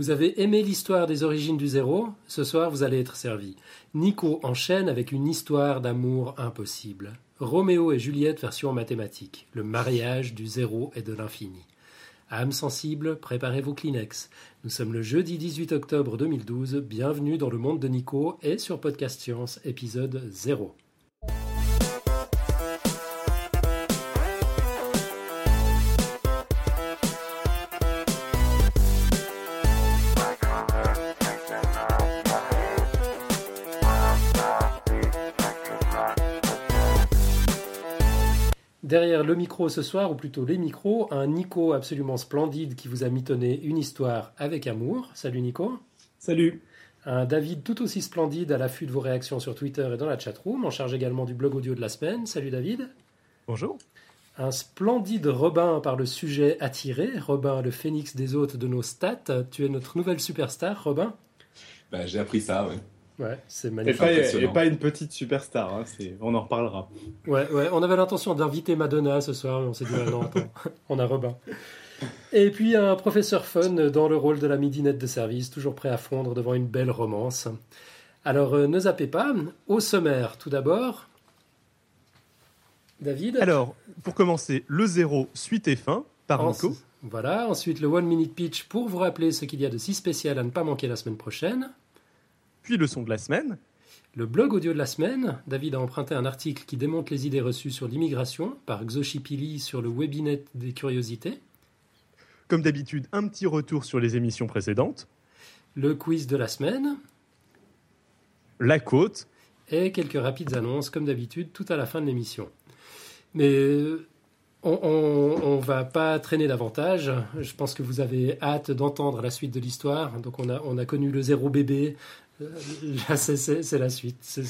Vous avez aimé l'histoire des origines du zéro Ce soir, vous allez être servi. Nico enchaîne avec une histoire d'amour impossible. Roméo et Juliette version mathématique. Le mariage du zéro et de l'infini. Âme sensible, préparez vos Kleenex. Nous sommes le jeudi 18 octobre 2012. Bienvenue dans le monde de Nico et sur Podcast Science, épisode 0. Derrière le micro ce soir, ou plutôt les micros, un Nico absolument splendide qui vous a mitonné une histoire avec amour. Salut Nico. Salut. Un David tout aussi splendide à l'affût de vos réactions sur Twitter et dans la chatroom, en charge également du blog audio de la semaine. Salut David. Bonjour. Un splendide Robin par le sujet attiré. Robin, le phénix des hôtes de nos stats. Tu es notre nouvelle superstar, Robin. Bah, J'ai appris ça, oui. Ouais, c'est magnifique. Et pas, une petite superstar, hein, on en reparlera. Ouais, ouais, on avait l'intention d'inviter Madonna ce soir, mais on s'est dit, ah non, attends, on a Robin. Et puis un professeur fun dans le rôle de la midinette de service, toujours prêt à fondre devant une belle romance. Alors euh, ne zappez pas. Au sommaire, tout d'abord, David. Alors, pour commencer, le zéro, suite et fin, par Nico. Voilà, ensuite le one minute pitch pour vous rappeler ce qu'il y a de si spécial à ne pas manquer la semaine prochaine puis le son de la semaine. Le blog audio de la semaine, David a emprunté un article qui démonte les idées reçues sur l'immigration par Xochipili sur le webinet des curiosités. Comme d'habitude, un petit retour sur les émissions précédentes. Le quiz de la semaine. La côte. Et quelques rapides annonces, comme d'habitude, tout à la fin de l'émission. Mais on ne va pas traîner davantage. Je pense que vous avez hâte d'entendre la suite de l'histoire. Donc on a, on a connu le zéro bébé, c'est la suite.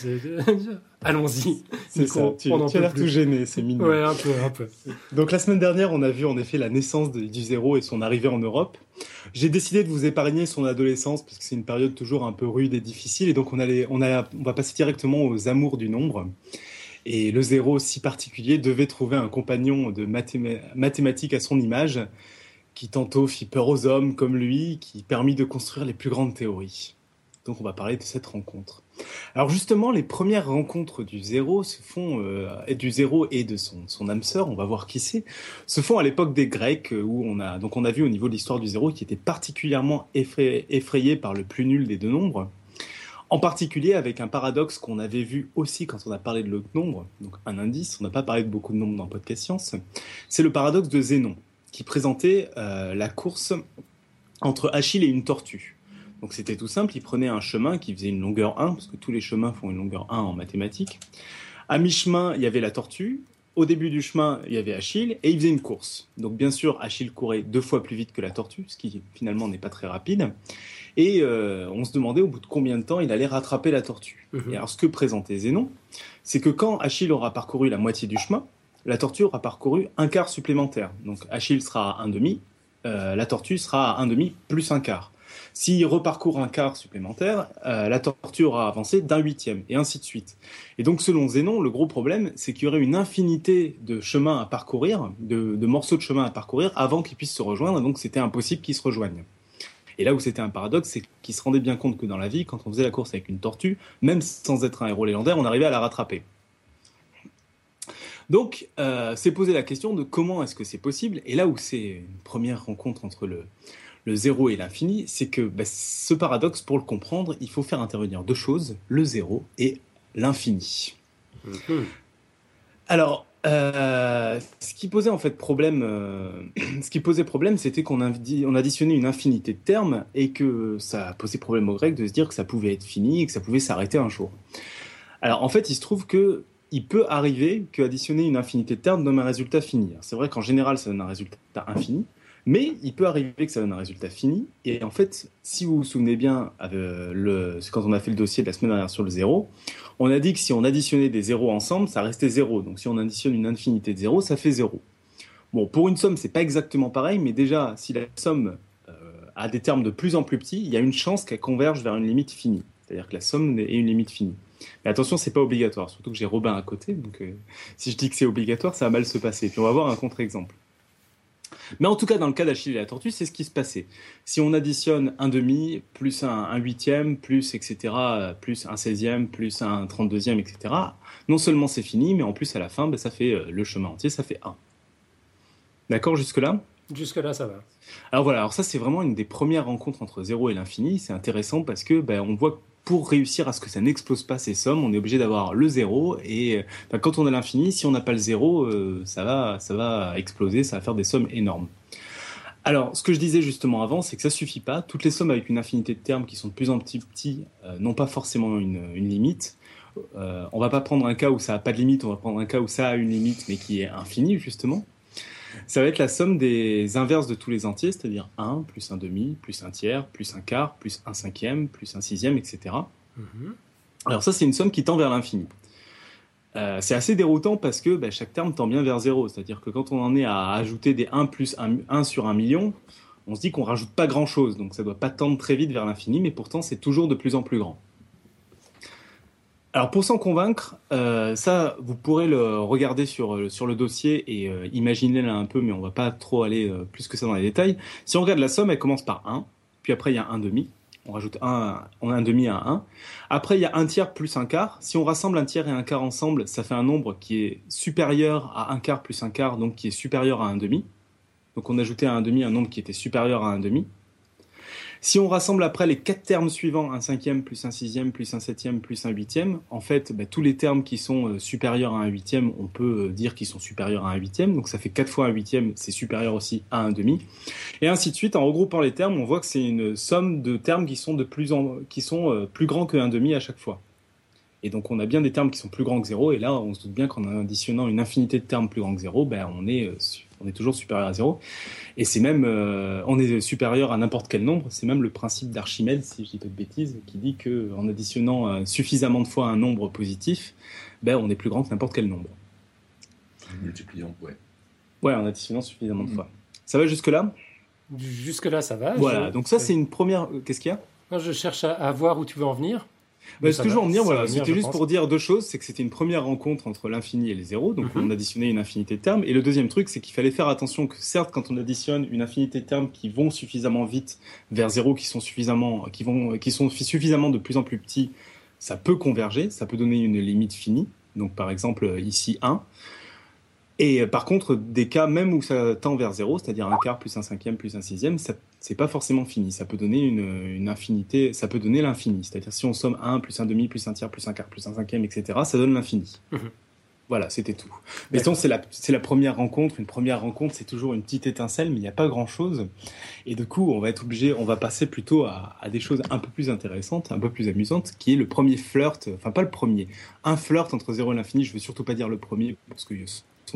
Allons-y. C'est ça. Tu, tu as l'air tout gêné, c'est mignon. Ouais, un peu, un peu. Donc la semaine dernière, on a vu en effet la naissance du zéro et son arrivée en Europe. J'ai décidé de vous épargner son adolescence parce que c'est une période toujours un peu rude et difficile. Et donc on, allait, on, a, on va passer directement aux amours du nombre. Et le zéro si particulier devait trouver un compagnon de mathématiques à son image qui tantôt fit peur aux hommes comme lui, qui permit de construire les plus grandes théories. Donc on va parler de cette rencontre. Alors justement, les premières rencontres du zéro se font, euh, du zéro et de son, son âme sœur, on va voir qui c'est, se font à l'époque des Grecs, euh, où on a, donc on a vu au niveau de l'histoire du zéro qui était particulièrement effrayé, par le plus nul des deux nombres. En particulier avec un paradoxe qu'on avait vu aussi quand on a parlé de l'autre nombre, donc un indice, on n'a pas parlé de beaucoup de nombres dans Podcast Science, c'est le paradoxe de Zénon, qui présentait euh, la course entre Achille et une tortue. Donc c'était tout simple, il prenait un chemin qui faisait une longueur 1, parce que tous les chemins font une longueur 1 en mathématiques. À mi-chemin, il y avait la tortue. Au début du chemin, il y avait Achille et il faisait une course. Donc bien sûr, Achille courait deux fois plus vite que la tortue, ce qui finalement n'est pas très rapide. Et euh, on se demandait au bout de combien de temps il allait rattraper la tortue. Mhm. Et alors ce que présentait Zénon, c'est que quand Achille aura parcouru la moitié du chemin, la tortue aura parcouru un quart supplémentaire. Donc Achille sera à un demi, euh, la tortue sera à un demi plus un quart. S'il reparcourt un quart supplémentaire, euh, la tortue aura avancé d'un huitième, et ainsi de suite. Et donc, selon Zénon, le gros problème, c'est qu'il y aurait une infinité de chemins à parcourir, de, morceaux de chemin à parcourir, avant qu'ils puissent se rejoindre, donc c'était impossible qu'ils se rejoignent. Et là où c'était un paradoxe, c'est qu'il se rendait bien compte que dans la vie, quand on faisait la course avec une tortue, même sans être un héros légendaire, on arrivait à la rattraper. Donc, euh, c'est posé la question de comment est-ce que c'est possible. Et là où c'est une première rencontre entre le, le zéro et l'infini, c'est que bah, ce paradoxe, pour le comprendre, il faut faire intervenir deux choses, le zéro et l'infini. Mhm. Alors, euh, ce qui posait en fait problème, euh, ce qui posait problème, c'était qu'on on additionnait une infinité de termes et que ça posait problème aux Grecs de se dire que ça pouvait être fini et que ça pouvait s'arrêter un jour. Alors en fait, il se trouve que il peut arriver qu'additionner une infinité de termes donne un résultat fini. C'est vrai qu'en général, ça donne un résultat infini, mais il peut arriver que ça donne un résultat fini. Et en fait, si vous vous souvenez bien, euh, quand on a fait le dossier de la semaine dernière sur le zéro, on a dit que si on additionnait des zéros ensemble, ça restait zéro. Donc si on additionne une infinité de zéros, ça fait zéro. Bon, pour une somme, c'est pas exactement pareil, mais déjà, si la somme euh, a des termes de plus en plus petits, il y a une chance qu'elle converge vers une limite finie. C'est-à-dire que la somme est une limite finie. Mais attention, c'est pas obligatoire, surtout que j'ai Robin à côté, donc euh, si je dis que c'est obligatoire, ça va mal se passer. Puis on va voir un contre-exemple. Mais en tout cas, dans le cas d'Achille et la tortue, c'est ce qui se passait. Si on additionne un demi, plus un, huitième, plus etc., plus un seizième, plus un trente-deuxième, etc., non seulement c'est fini, mais en plus à la fin, ben, ça fait euh, le chemin entier, ça fait 1. D'accord jusque-là? Jusque-là, ça va. Alors voilà, alors ça c'est vraiment une des premières rencontres entre 0 et l'infini. C'est intéressant parce que ben, on voit que pour réussir à ce que ça n'explose pas ces sommes, on est obligé d'avoir le 0 et ben, quand on a l'infini, si on n'a pas le 0, euh, ça, va, ça va exploser, ça va faire des sommes énormes. Alors, ce que je disais justement avant, c'est que ça suffit pas. Toutes les sommes avec une infinité de termes qui sont de plus en plus petits euh, n'ont pas forcément une, limite. Euh, on va pas prendre un cas où ça n'a pas de limite, on va prendre un cas où ça a une limite mais qui est infini justement ça va être la somme des inverses de tous les entiers, c'est-à-dire 1 plus un demi, plus un tiers, plus un quart, plus un cinquième, plus un sixième, etc. Mhm. Alors ça, c'est une somme qui tend vers l'infini. Euh, c'est assez déroutant parce que bah, chaque terme tend bien vers 0, c'est-à-dire que quand on en est à ajouter des 1 plus 1, 1 sur 1 million, on se dit qu'on rajoute pas grand-chose, donc ça ne doit pas tendre très vite vers l'infini, mais pourtant c'est toujours de plus en plus grand. Alors pour s'en convaincre, euh, ça vous pourrez le regarder sur, euh, sur le dossier et euh, imaginer là un peu, mais on va pas trop aller plus que ça dans les détails. Si on regarde la somme, elle commence par 1, puis après il y a un demi, on rajoute un, on a un demi à 1. Après il y a un tiers plus un quart. Si on rassemble un tiers et un quart ensemble, ça fait un nombre qui est supérieur à un quart plus un quart, donc qui est supérieur à un demi. Donc on ajoutait à un demi un nombre qui était supérieur à un demi. Si on rassemble après les quatre termes suivants, un cinquième plus un sixième plus un septième plus un huitième, en fait, bah, tous les termes qui sont euh, supérieurs à un huitième, on peut euh, dire qu'ils sont supérieurs à un huitième. Donc ça fait quatre fois un huitième, c'est supérieur aussi à un demi. Et ainsi de suite. En regroupant les termes, on voit que c'est une somme de termes qui sont euh, plus grands qu'un demi à chaque fois. Et donc on a bien des termes qui sont plus grands que zéro. Et là, on se doute bien qu'en additionnant une infinité de termes plus grands que zéro, ben, on est on est toujours supérieur à zéro. Et c'est même, euh, on est supérieur à n'importe quel nombre. C'est même le principe d'Archimède, si je dis pas de bêtises, qui dit que en additionnant euh, suffisamment de fois un nombre positif, ben on est plus grand que n'importe quel nombre. Multipliant, ouais. Ouais, en additionnant suffisamment de mm. fois. Ça va jusque là Jusque là, ça va. Voilà. Donc ça, c'est une première. Qu'est-ce qu'il y a? Je cherche à voir où tu veux en venir. Bah, ce que je veux en venir, voilà, c'était juste pour dire deux choses. C'est que c'était une première rencontre entre l'infini et le zéro, donc mhm. on additionnait une infinité de termes. Et le deuxième truc, c'est qu'il fallait faire attention que certes, quand on additionne une infinité de termes qui vont suffisamment vite vers zéro, qui sont suffisamment, qui vont, qui sont suffisamment de plus en plus petits, ça peut converger, ça peut donner une limite finie. Donc par exemple ici 1. Et euh, par contre, des cas même où ça tend vers zéro, c'est-à-dire un quart plus un cinquième plus un sixième, c'est pas forcément fini. Ça peut donner une, infinité, ça peut donner l'infini. C'est-à-dire si on somme 1 plus un demi plus un tiers plus un quart plus un cinquième, etc., ça donne l'infini. Mhm. Voilà, c'était tout. Mais c'est la, la première rencontre. Une première rencontre, c'est toujours une petite étincelle, mais il n'y a pas grand-chose. Et du coup, on va être obligé, on va passer plutôt à, à, des choses un peu plus intéressantes, un peu plus amusantes, qui est le premier flirt, enfin pas le premier, un flirt entre 0 et l'infini. Je veux surtout pas dire le premier, parce que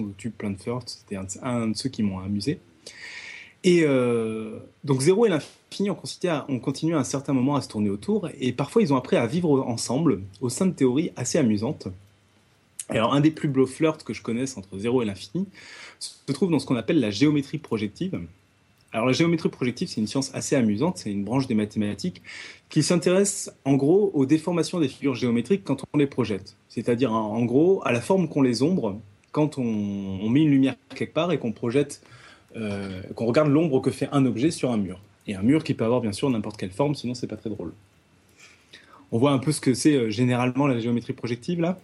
de tube plein de firsts. C'était un, de ceux qui m'ont amusé. Et euh, donc Zéro et l'infini ont, on continue à un certain moment à se tourner autour, et parfois ils ont appris à vivre ensemble au sein de théories assez amusantes. Alors un des plus beaux flirts que je connaisse entre Zéro et l'infini se trouve dans ce qu'on appelle la géométrie projective. Alors la géométrie projective, c'est une science assez amusante, c'est une branche des mathématiques qui s'intéresse en gros aux déformations des figures géométriques quand on les projette. C'est-à-dire en gros à la forme qu'ont les ombres quand on, met une lumière quelque part et qu'on projette, euh, qu'on regarde l'ombre que fait un objet sur un mur. Et un mur qui peut avoir bien sûr n'importe quelle forme, sinon c'est pas très drôle. On voit un peu ce que c'est euh, généralement la géométrie projective là?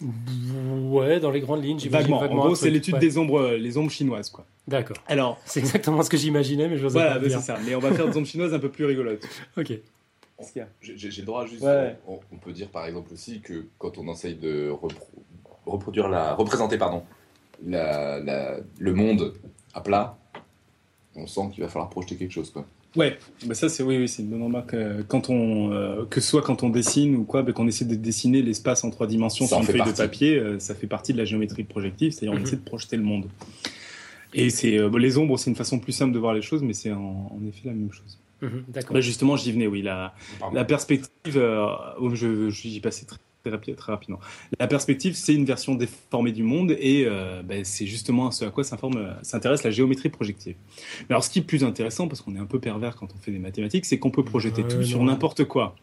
Ouais, dans les grandes lignes, vaguement. vaguement. En gros, c'est l'étude des ombres, euh, les ombres chinoises, quoi. D'accord. Alors, c'est exactement ce que j'imaginais, mais je voilà, c'est ça. Mais on va faire des ombres chinoises un peu plus rigolotes. ok. J'ai le droit juste. On, peut dire par exemple aussi que quand on essaye de reproduire la, représenter pardon, la, le monde à plat, on sent qu'il va falloir projeter quelque chose. Quoi. Ouais, bah ça c'est oui, oui c'est une bonne remarque. Euh, quand on, euh, que ce soit quand on dessine ou quoi, bah, qu'on essaie de dessiner l'espace en trois dimensions sur une feuille de papier, euh, ça fait partie de la géométrie projective, c'est-à-dire on mhm. essaie de projeter le monde. Et c'est les ombres, c'est une façon plus simple de voir les choses, mais c'est en, effet la même chose. Mhm, d'accord. Bah, justement, j'y venais, oui. La, la perspective, je, j'y passais très très, très rapidement. La perspective, c'est une version déformée du monde et euh, ben, c'est justement ce à quoi s'intéresse la géométrie projective. Mais alors, ce qui est plus intéressant, parce qu'on est un peu pervers quand on fait des mathématiques, c'est qu'on peut projeter tout sur n'importe quoi.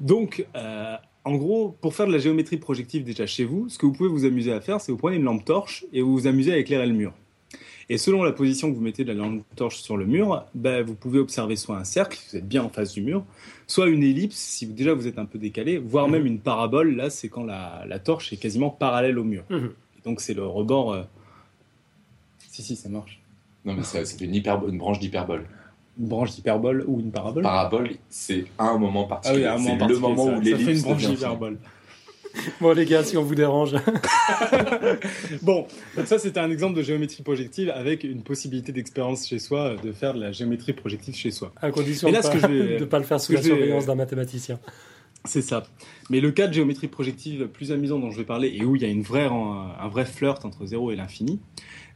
Donc, euh, en gros, pour faire de la géométrie projective déjà chez vous, ce que vous pouvez vous amuser à faire, c'est vous prenez une lampe torche et vous vous amusez à éclairer le mur. Et selon la position que vous mettez de la lampe torche sur le mur, bah, vous pouvez observer soit un cercle, si vous êtes bien en face du mur, soit une ellipse, si déjà vous êtes un peu décalé, voire même une parabole. Là, c'est quand la, torche est quasiment parallèle au mur. donc c'est le rebord. Euh, si, si, ça marche. Non, mais c'est une, une branche d'hyperbole. Une branche d'hyperbole ou une parabole? Parabole, c'est un moment particulier. Ah oui, c'est le moment où l'ellipse. Ça fait une branche d'hyperbole. Bon les gars, si on vous dérange. bon, donc ça c'était un exemple de géométrie projective avec une possibilité d'expérience chez soi de faire de la géométrie projective chez soi. À condition de ne pas, le faire sous la surveillance d'un mathématicien. C'est ça. Mais le cas de géométrie projective le plus amusant dont je vais parler et où il y a une vraie, un vrai flirt entre zéro et l'infini,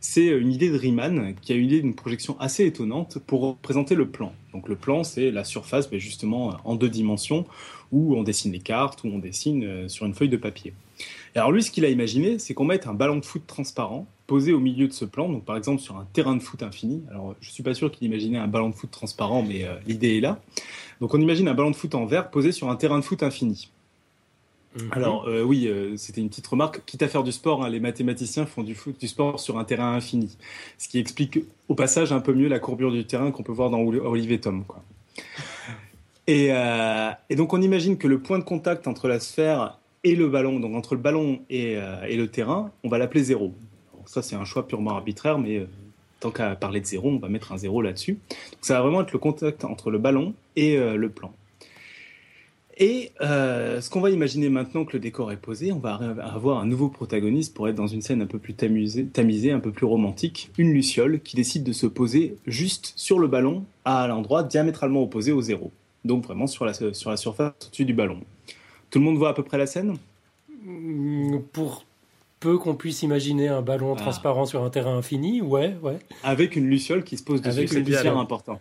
c'est une idée de Riemann qui a une idée d'une projection assez étonnante pour représenter le plan. Donc le plan, c'est la surface, mais justement en deux dimensions, où on dessine les cartes, où on dessine euh, sur une feuille de papier. Et alors lui, ce qu'il a imaginé, c'est qu'on mette un ballon de foot transparent posé au milieu de ce plan, donc par exemple sur un terrain de foot infini. Alors je suis pas sûr qu'il imaginait un ballon de foot transparent, mais euh, l'idée est là. Donc on imagine un ballon de foot en verre posé sur un terrain de foot infini. Mhm. Alors euh, oui, c'était une petite remarque. Quitte à faire du sport, hein, les mathématiciens font du, foot, du sport sur un terrain infini, ce qui explique au passage un peu mieux la courbure du terrain qu'on peut voir dans Olivier Tom. Quoi. Euh, et, donc on imagine que le point de contact entre la sphère et le ballon, donc entre le ballon et, euh, le terrain, on va l'appeler zéro. ça c'est un choix purement arbitraire, mais euh, tant qu'à parler de zéro, on va mettre un zéro là-dessus. ça va vraiment être le contact entre le ballon et le plan. Et ce qu'on va imaginer maintenant que le décor est posé, on va avoir un nouveau protagoniste pour être dans une scène un peu plus tamisée, un peu plus romantique, une luciole qui décide de se poser juste sur le ballon à l'endroit diamétralement opposé au zéro donc vraiment sur la, sur la surface au-dessus du ballon. Tout le monde voit à peu près la scène? Mm, Pour peu qu'on puisse imaginer un ballon ah. transparent sur un terrain infini, ouais, ouais. Avec une luciole qui se pose dessus, c'est hyper important.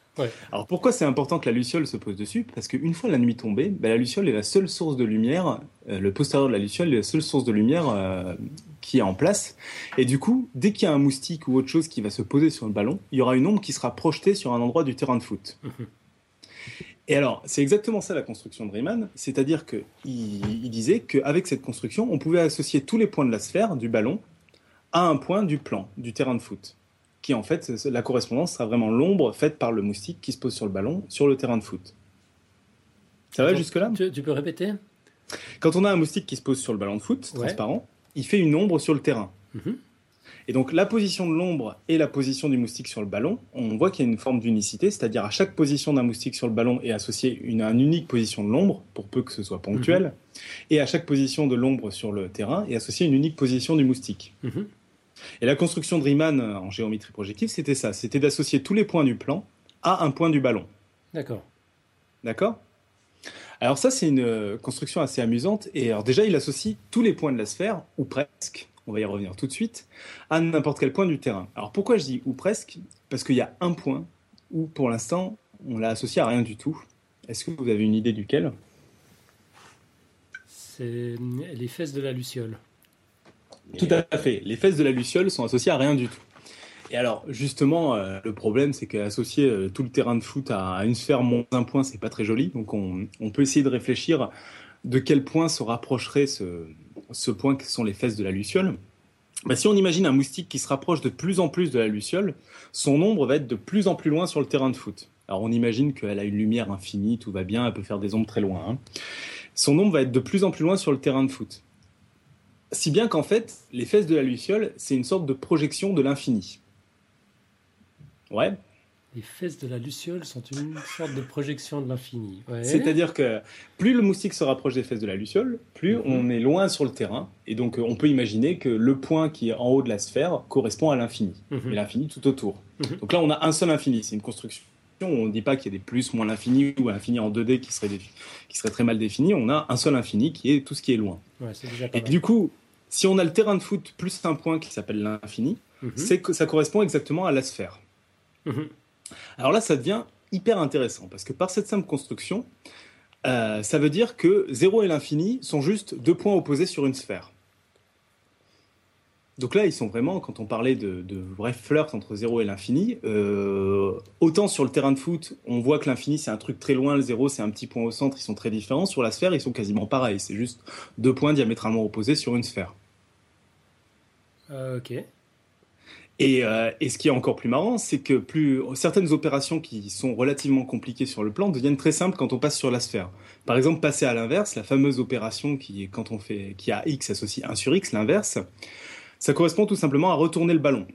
Alors pourquoi c'est important que la luciole se pose dessus? Parce qu'une fois la nuit tombée, bah, la luciole est la seule source de lumière, euh, le postérieur de la luciole est la seule source de lumière euh, qui est en place. Et du coup, dès qu'il y a un moustique ou autre chose qui va se poser sur le ballon, il y aura une ombre qui sera projetée sur un endroit du terrain de foot. Et alors, c'est exactement ça la construction de Riemann, c'est-à-dire qu'il il disait qu'avec cette construction, on pouvait associer tous les points de la sphère, du ballon, à un point du plan, du terrain de foot. Qui en fait, la correspondance sera vraiment l'ombre faite par le moustique qui se pose sur le ballon, sur le terrain de foot. Ça va jusque-là? tu, peux répéter? Quand on a un moustique qui se pose sur le ballon de foot, transparent, il fait une ombre sur le terrain. Mhm. Et donc la position de l'ombre et la position du moustique sur le ballon, on voit qu'il y a une forme d'unicité, c'est-à-dire à chaque position d'un moustique sur le ballon est associée une, une unique position de l'ombre, pour peu que ce soit ponctuel, mhm. et à chaque position de l'ombre sur le terrain est associée une unique position du moustique. Mhm. Et la construction de Riemann euh, en géométrie projective, c'était ça, c'était d'associer tous les points du plan à un point du ballon. D'accord. D'accord? Alors ça, c'est une euh, construction assez amusante. Et alors déjà, il associe tous les points de la sphère, ou presque, on va y revenir tout de suite, à n'importe quel point du terrain. Alors pourquoi je dis ou presque? Parce qu'il y a un point où pour l'instant on l'a associé à rien du tout. Est-ce que vous avez une idée duquel? C'est les fesses de la luciole. Tout à fait. Les fesses de la luciole sont associées à rien du tout. Et alors, justement, euh, le problème, c'est qu'associer euh, tout le terrain de foot à, une sphère moins un point, c'est pas très joli. Donc, on, peut essayer de réfléchir de quel point se rapprocherait ce, ce point que sont les fesses de la luciole, bah, si on imagine un moustique qui se rapproche de plus en plus de la luciole, son ombre va être de plus en plus loin sur le terrain de foot. Alors on imagine qu'elle a une lumière infinie, tout va bien, elle peut faire des ombres très loin. Hein. Son ombre va être de plus en plus loin sur le terrain de foot. Si bien qu'en fait, les fesses de la luciole, c'est une sorte de projection de l'infini. Ouais, les fesses de la luciole sont une sorte de projection de l'infini. C'est-à-dire que plus le moustique se rapproche des fesses de la luciole, plus mhm. on est loin sur le terrain. Et donc on peut imaginer que le point qui est en haut de la sphère correspond à l'infini. Mhm. Et l'infini tout autour. Mhm. Donc là on a un seul infini, c'est une construction. On ne dit pas qu'il y a des plus, moins l'infini ou un infini en 2D qui serait, qui serait très mal défini. On a un seul infini qui est tout ce qui est loin. et du coup, si on a le terrain de foot plus un point qui s'appelle l'infini, c'est que ça correspond exactement à la sphère. Alors là, ça devient hyper intéressant parce que par cette simple construction, euh, ça veut dire que 0 et l'infini sont juste deux points opposés sur une sphère. Donc là, ils sont vraiment, quand on parlait de, de vrai flirt entre 0 et l'infini, euh, autant sur le terrain de foot, on voit que l'infini c'est un truc très loin, le 0 c'est un petit point au centre, ils sont très différents. Sur la sphère, ils sont quasiment pareils, c'est juste deux points diamétralement opposés sur une sphère. Euh, ok. Et, euh, et, ce qui est encore plus marrant, c'est que plus certaines opérations qui sont relativement compliquées sur le plan deviennent très simples quand on passe sur la sphère. Par exemple, passer à l'inverse, la fameuse opération qui est quand on fait qui a x associé 1 sur x, l'inverse, ça correspond tout simplement à retourner le ballon.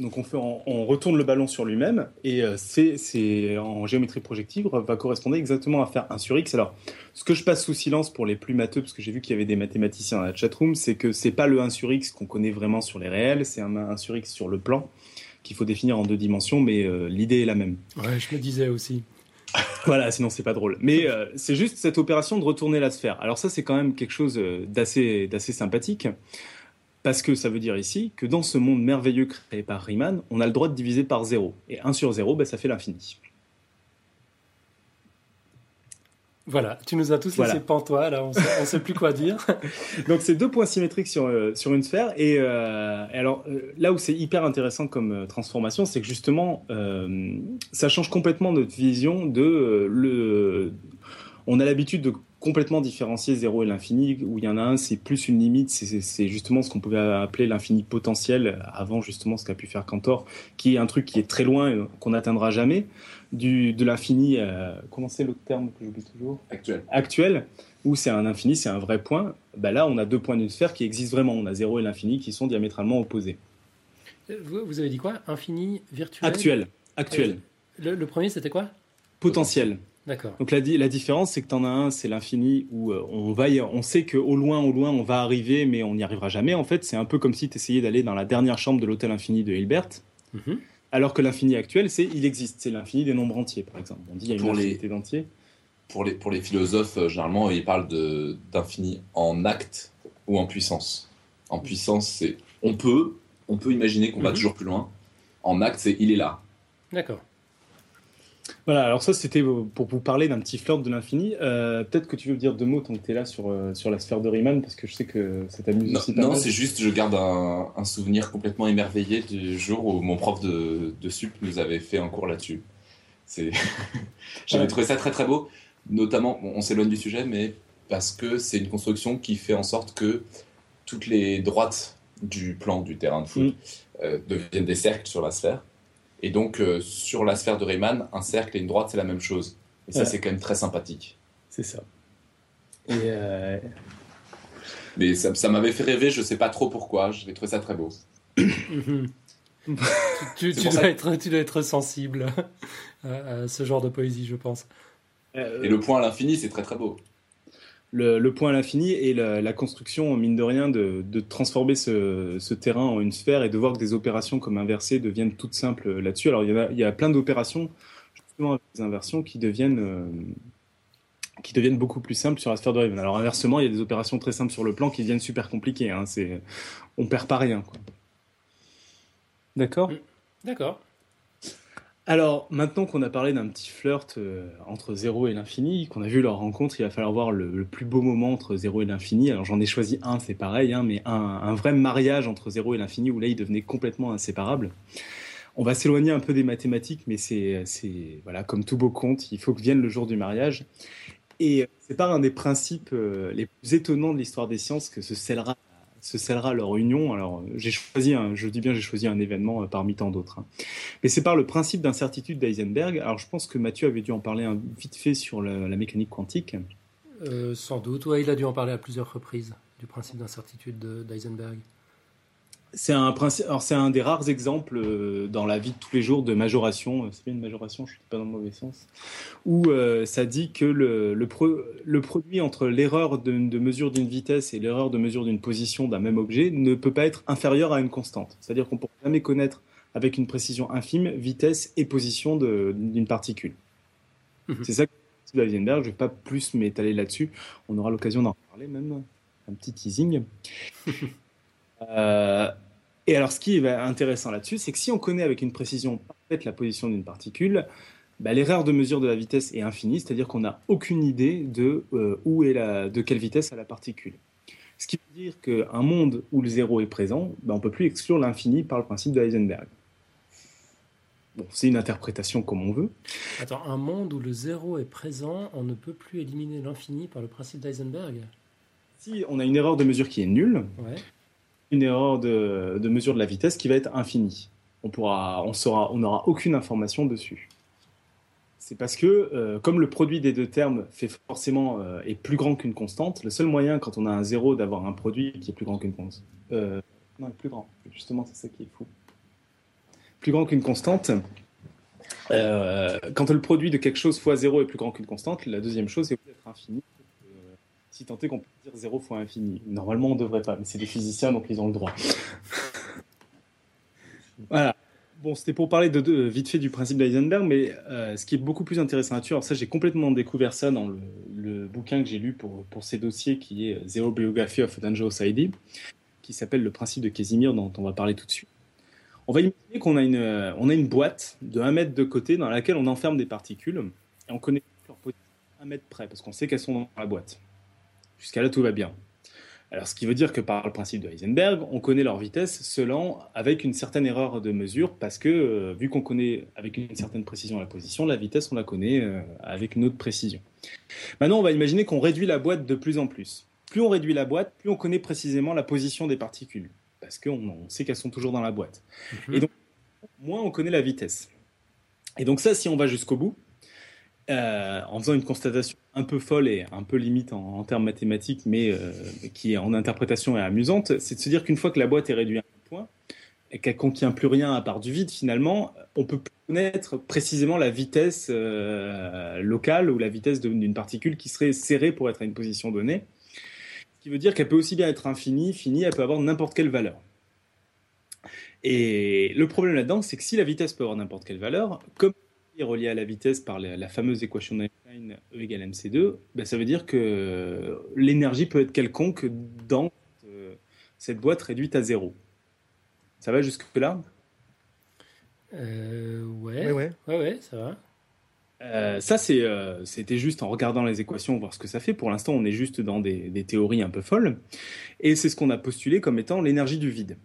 Donc on, fait, on, retourne le ballon sur lui-même et euh, c'est en géométrie projective va correspondre exactement à faire 1 sur x. Alors ce que je passe sous silence pour les plus matheux, parce que j'ai vu qu'il y avait des mathématiciens dans la chatroom, c'est que c'est pas le 1 sur x qu'on connaît vraiment sur les réels, c'est un 1 sur x sur le plan qu'il faut définir en deux dimensions, mais euh, l'idée est la même. Ouais, je me disais aussi. voilà, sinon c'est pas drôle. Mais euh, c'est juste cette opération de retourner la sphère. Alors ça c'est quand même quelque chose d'assez d'assez sympathique. Parce que ça veut dire ici que dans ce monde merveilleux créé par Riemann, on a le droit de diviser par 0. Et 1 sur 0, ben, ça fait l'infini. Voilà, tu nous as tous laissé pantois, là, on ne sait plus quoi dire. Donc, c'est deux points symétriques sur, euh, sur une sphère. Et, euh, alors, euh, là où c'est hyper intéressant comme transformation, c'est que justement, ça change complètement notre vision de. le... On a l'habitude de complètement différencier 0 et l'infini, où il y en a un, c'est plus une limite, c'est justement ce qu'on pouvait appeler l'infini potentiel, avant justement ce qu'a pu faire Cantor, qui est un truc qui est très loin, qu'on n'atteindra jamais, du, de l'infini, euh, comment c'est l'autre terme que j'oublie toujours? Actuel. Actuel, où c'est un infini, c'est un vrai point. Bah là, on a deux points d'une sphère qui existent vraiment, on a 0 et l'infini qui sont diamétralement opposés. Vous, avez dit quoi? Infini virtuel? Actuel. Actuel. le premier, c'était quoi? Potentiel. D'accord. Donc la, la différence, c'est que tu en as un, c'est l'infini, où euh, on, va on sait qu'au loin, au loin, on va arriver, mais on n'y arrivera jamais. En fait, c'est un peu comme si tu essayais d'aller dans la dernière chambre de l'hôtel infini de Hilbert. Mhm. Alors que l'infini actuel, c'est il existe, c'est l'infini des nombres entiers, par exemple. On dit il y a une pour infinité d'entiers. Pour les, pour les philosophes, euh, généralement, ils parlent d'infini en acte ou en puissance. En puissance, c'est on peut, on peut imaginer qu'on va mhm. toujours plus loin. En acte, c'est il est là. D'accord. Voilà, alors ça c'était pour vous parler d'un petit flirt de l'infini. Euh, peut-être que tu veux dire deux mots tant que tu es là sur, euh, sur la sphère de Riemann, parce que je sais que ça t'amuse aussi. non, c'est juste, je garde un, souvenir complètement émerveillé du jour où mon prof de, de sup nous avait fait un cours là-dessus. J'avais trouvé ça très très beau, notamment, on s'éloigne du sujet, mais parce que c'est une construction qui fait en sorte que toutes les droites du plan du terrain de foot mm. euh, deviennent des cercles sur la sphère et donc, euh, sur la sphère de Riemann, un cercle et une droite, c'est la même chose. Et ça, c'est quand même très sympathique. C'est ça. Euh, Mais ça, m'avait fait rêver, je sais pas trop pourquoi, j'ai trouvé ça très beau. tu, dois être, tu, dois être, sensible à, ce genre de poésie, je pense. Et le point à l'infini, c'est très très beau le, point à l'infini et la, construction, mine de rien, de, transformer ce, terrain en une sphère et de voir que des opérations comme inverser deviennent toutes simples là-dessus. Alors, il y, a, il y a plein d'opérations, justement, avec des inversions qui deviennent, euh, qui deviennent beaucoup plus simples sur la sphère de Riemann. Alors, inversement, il y a des opérations très simples sur le plan qui deviennent super compliquées. Hein. C'est, on perd pas rien. D'accord D'accord. Alors, maintenant qu'on a parlé d'un petit flirt euh, entre zéro et l'infini, qu'on a vu leur rencontre, il va falloir voir le, plus beau moment entre zéro et l'infini. Alors, j'en ai choisi un, c'est pareil, hein, mais un, vrai mariage entre zéro et l'infini où là, ils devenaient complètement inséparables. On va s'éloigner un peu des mathématiques, mais c'est, voilà, comme tout beau conte, il faut que vienne le jour du mariage. Et c'est pas un des principes euh, les plus étonnants de l'histoire des sciences que se scellera se scellera leur union. Alors, j'ai choisi, un, je dis bien, j'ai choisi un événement euh, parmi tant d'autres. Hein. Mais c'est par le principe d'incertitude d'Eisenberg. Alors, je pense que Mathieu avait dû en parler un, vite fait sur la, mécanique quantique. Euh, sans doute, ouais, il a dû en parler à plusieurs reprises du principe d'incertitude d'Eisenberg. C'est un principe, alors c'est un des rares exemples euh, dans la vie de tous les jours de majoration. Euh, c'est bien une majoration, je ne suis pas dans le mauvais sens. Où euh, ça dit que le, le, produit entre l'erreur de, mesure d'une vitesse et l'erreur de mesure d'une position d'un même objet ne peut pas être inférieur à une constante. C'est-à-dire qu'on ne pourra jamais connaître avec une précision infime vitesse et position d'une particule. Mhm. C'est ça que. Je ne vais pas plus m'étaler là-dessus. On aura l'occasion d'en parler même. Un petit teasing. euh, et alors, ce qui est intéressant là-dessus, c'est que si on connaît avec une précision parfaite la position d'une particule, bah, l'erreur de mesure de la vitesse est infinie, c'est-à-dire qu'on n'a aucune idée de euh, où est la, de quelle vitesse a la particule. Ce qui veut dire qu'un monde où le zéro est présent, bah, on ne peut plus exclure l'infini par le principe de Heisenberg. Bon, c'est une interprétation comme on veut. Attends, un monde où le zéro est présent, on ne peut plus éliminer l'infini par le principe d'Heisenberg? Si on a une erreur de mesure qui est nulle, une erreur de, mesure de la vitesse qui va être infinie. On pourra, on saura, on n'aura aucune information dessus. C'est parce que, euh, comme le produit des deux termes fait forcément euh, est plus grand qu'une constante, le seul moyen quand on a un zéro d'avoir un produit qui est plus grand qu'une constante. Euh, non, plus grand. Justement, c'est ça qui est fou. Plus grand qu'une constante. quand le produit de quelque chose fois zéro est plus grand qu'une constante, la deuxième chose c'est d'être infini. Si tant est qu'on peut dire zéro fois infini. Normalement, on ne devrait pas, mais c'est des physiciens, donc ils ont le droit. voilà. Bon, c'était pour parler de, vite fait du principe d'Eisenberg, mais euh, ce qui est beaucoup plus intéressant là-dessus, alors ça j'ai complètement découvert ça dans le, bouquin que j'ai lu pour, pour ces dossiers qui est Zero Biography of a Dangerous ID, qui s'appelle le principe de Casimir dont on va parler tout de suite. On va imaginer qu'on a une, euh, on a une boîte de 1 mètre de côté dans laquelle on enferme des particules et on connaît leur position à 1 mètre près parce qu'on sait qu'elles sont dans la boîte. Jusqu'à là tout va bien. Alors, ce qui veut dire que par le principe de Heisenberg, on connaît leur vitesse selon avec une certaine erreur de mesure, parce que euh, vu qu'on connaît avec une certaine précision la position, la vitesse, on la connaît euh, avec une autre précision. Maintenant, on va imaginer qu'on réduit la boîte de plus en plus. Plus on réduit la boîte, plus on connaît précisément la position des particules, parce qu'on sait qu'elles sont toujours dans la boîte. Mhm. Et donc, moins on connaît la vitesse. Et donc ça, si on va jusqu'au bout, euh, en faisant une constatation un peu folle et un peu limite en, termes mathématiques, mais euh, qui en interprétation est amusante, c'est de se dire qu'une fois que la boîte est réduite à un point et qu'elle contient plus rien à part du vide, finalement, on peut connaître précisément la vitesse euh, locale ou la vitesse d'une particule qui serait serrée pour être à une position donnée. Ce qui veut dire qu'elle peut aussi bien être infinie, finie, elle peut avoir n'importe quelle valeur. Et le problème là-dedans, c'est que si la vitesse peut avoir n'importe quelle valeur, comme relié à la vitesse par la, fameuse équation d'Einstein E égale mc2, ben ça veut dire que l'énergie peut être quelconque dans euh, cette boîte réduite à zéro. Ça va jusque-là? Euh, ouais. Ouais, ouais. ça va. Euh, ça, c'était juste en regardant les équations, voir ce que ça fait. Pour l'instant, on est juste dans des, des théories un peu folles. Et c'est ce qu'on a postulé comme étant l'énergie du vide.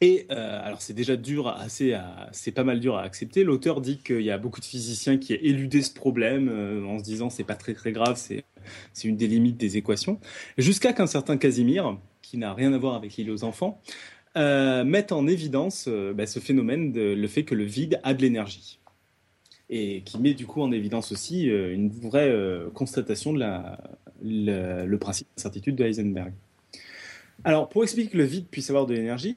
Et euh, alors c'est déjà dur, assez, c'est pas mal dur à accepter. L'auteur dit qu'il y a beaucoup de physiciens qui ont éludé ce problème euh, en se disant c'est pas très très grave, c'est une des limites des équations. Jusqu'à qu'un certain Casimir, qui n'a rien à voir avec l'île aux enfants, euh, mette en évidence bah, ce phénomène, le fait que le vide a de l'énergie, et qui met du coup en évidence aussi une vraie constatation de la, le principe d'incertitude de Heisenberg. Alors, pour expliquer que le vide puisse avoir de l'énergie,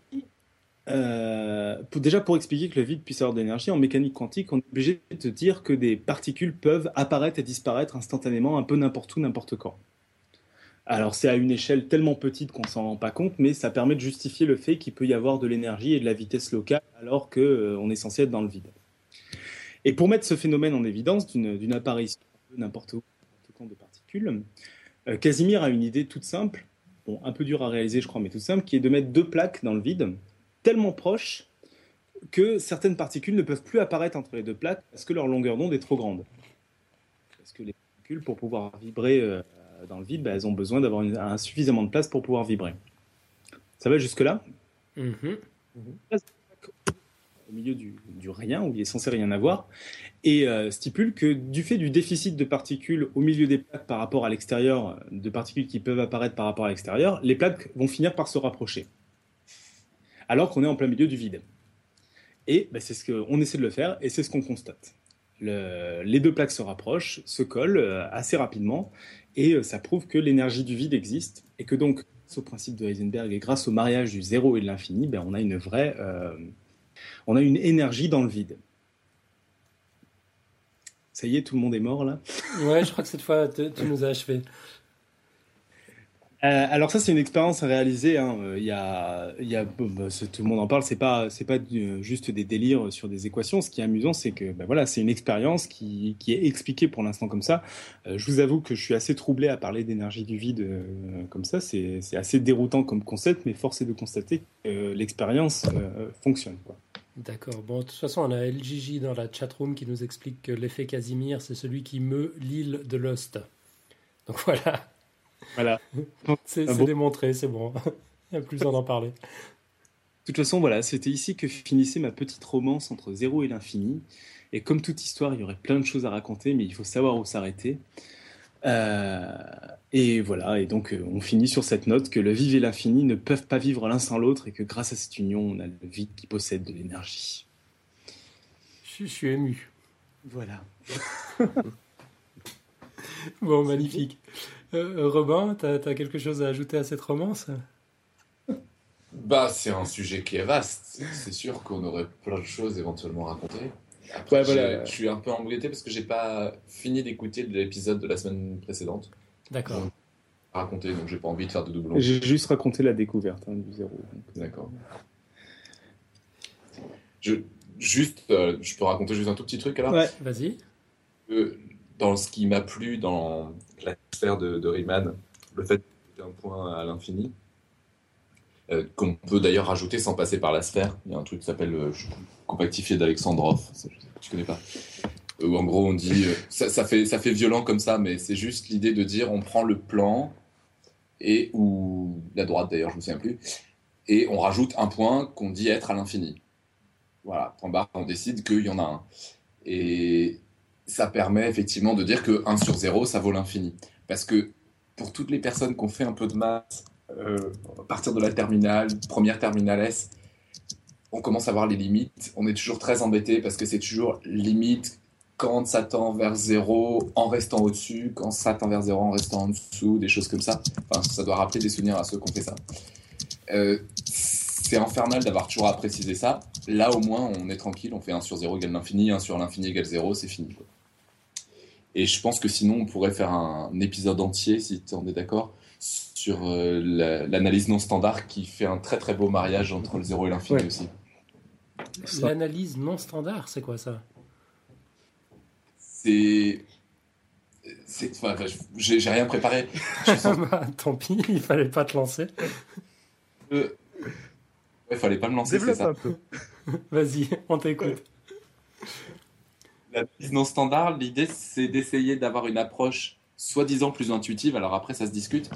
euh, déjà, pour expliquer que le vide puisse avoir de l'énergie, en mécanique quantique, on est obligé de dire que des particules peuvent apparaître et disparaître instantanément, un peu n'importe où, n'importe quand. Alors, c'est à une échelle tellement petite qu'on s'en rend pas compte, mais ça permet de justifier le fait qu'il peut y avoir de l'énergie et de la vitesse locale alors qu'on euh, est censé être dans le vide. Et pour mettre ce phénomène en évidence d'une apparition n'importe où, quand de particules, euh, Casimir a une idée toute simple, bon, un peu dure à réaliser, je crois, mais toute simple, qui est de mettre deux plaques dans le vide tellement proches que certaines particules ne peuvent plus apparaître entre les deux plaques parce que leur longueur d'onde est trop grande. Parce que les particules, pour pouvoir vibrer euh, dans le vide, bah, elles ont besoin d'avoir suffisamment de place pour pouvoir vibrer. Ça va jusque-là? Mm-hmm. Au milieu du, rien, où il est censé rien avoir, et euh, stipule que du fait du déficit de particules au milieu des plaques par rapport à l'extérieur, de particules qui peuvent apparaître par rapport à l'extérieur, les plaques vont finir par se rapprocher alors qu'on est en plein milieu du vide. Et ben, c'est ce qu'on essaie de le faire et c'est ce qu'on constate. les deux plaques se rapprochent, se collent euh, assez rapidement et euh, ça prouve que l'énergie du vide existe et que donc, grâce au principe de Heisenberg et grâce au mariage du zéro et de l'infini, ben, on a une vraie, euh, on a une énergie dans le vide. Ça y est, tout le monde est mort là? Ouais, je crois que cette fois, tu nous as achevé. Euh, alors ça c'est une expérience à réaliser. Hein. Euh, il y a, bah, tout le monde en parle. C'est pas, c'est pas juste des délires sur des équations. Ce qui est amusant, c'est que bah, voilà, c'est une expérience qui, qui, est expliquée pour l'instant comme ça. Euh, je vous avoue que je suis assez troublé à parler d'énergie du vide comme ça. C'est, assez déroutant comme concept, mais force est de constater que l'expérience fonctionne. D'accord. Bon, de toute façon, on a LGJ dans la chatroom qui nous explique que l'effet Casimir, c'est celui qui meut l'île de Lost. Donc voilà. Voilà. c'est démontré, c'est bon. Il n'y a plus besoin d'en parler. De toute façon, voilà, c'était ici que finissait ma petite romance entre zéro et l'infini. Et comme toute histoire, il y aurait plein de choses à raconter, mais il faut savoir où s'arrêter. et voilà, et donc on finit sur cette note que le vivre et l'infini ne peuvent pas vivre l'un sans l'autre et que grâce à cette union, on a le vide qui possède de l'énergie. Je, suis ému. Voilà. bon, magnifique. Euh, Robin, tu as, quelque chose à ajouter à cette romance? Bah, c'est un sujet qui est vaste. C'est sûr qu'on aurait plein de choses éventuellement à raconter. Après, Je suis un peu embêté parce que j'ai pas fini d'écouter l'épisode de la semaine précédente. D'accord. Raconter, donc j'ai pas envie de faire de doublons. J'ai juste raconté la découverte hein, du zéro. D'accord. Je, juste, euh, je peux raconter juste un tout petit truc alors? Ouais, vas-y. Euh, dans ce qui m'a plu dans la sphère de, Riemann, le fait un point à l'infini, euh, qu'on peut d'ailleurs rajouter sans passer par la sphère. Il y a un truc qui s'appelle euh, compactifié d'Alexandrov, je connais pas. Où en gros on dit, ça, ça, fait, ça fait violent comme ça, mais c'est juste l'idée de dire on prend le plan, et ou la droite d'ailleurs, je me souviens plus, et on rajoute un point qu'on dit être à l'infini. Voilà, point barre, on décide qu'il y en a un. Et ça permet effectivement de dire que 1 sur 0, ça vaut l'infini. Parce que pour toutes les personnes qui ont fait un peu de maths euh, à partir de la terminale, première terminale S, on commence à voir les limites. On est toujours très embêté parce que c'est toujours limite quand ça tend vers 0 en restant au-dessus, quand ça tend vers 0 en restant en dessous, des choses comme ça. Enfin, ça doit rappeler des souvenirs à ceux qui ont fait ça. Euh, c'est infernal d'avoir toujours à préciser ça. Là, au moins, on est tranquille, on fait 1 sur 0 égale l'infini, 1 sur l'infini égale 0, c'est fini. Et je pense que sinon, on pourrait faire un épisode entier, si tu en es d'accord, sur euh, l'analyse non standard qui fait un très très beau mariage entre le 0 et l'infini aussi. L'analyse non standard, c'est quoi ça? C'est. Enfin, j'ai rien préparé. Bah, tant pis, il fallait pas te lancer. Euh, il fallait pas me lancer, c'est ça. Vas-y, on t'écoute. La prise non standard, l'idée, c'est d'essayer d'avoir une approche soi-disant plus intuitive. Alors après, ça se discute.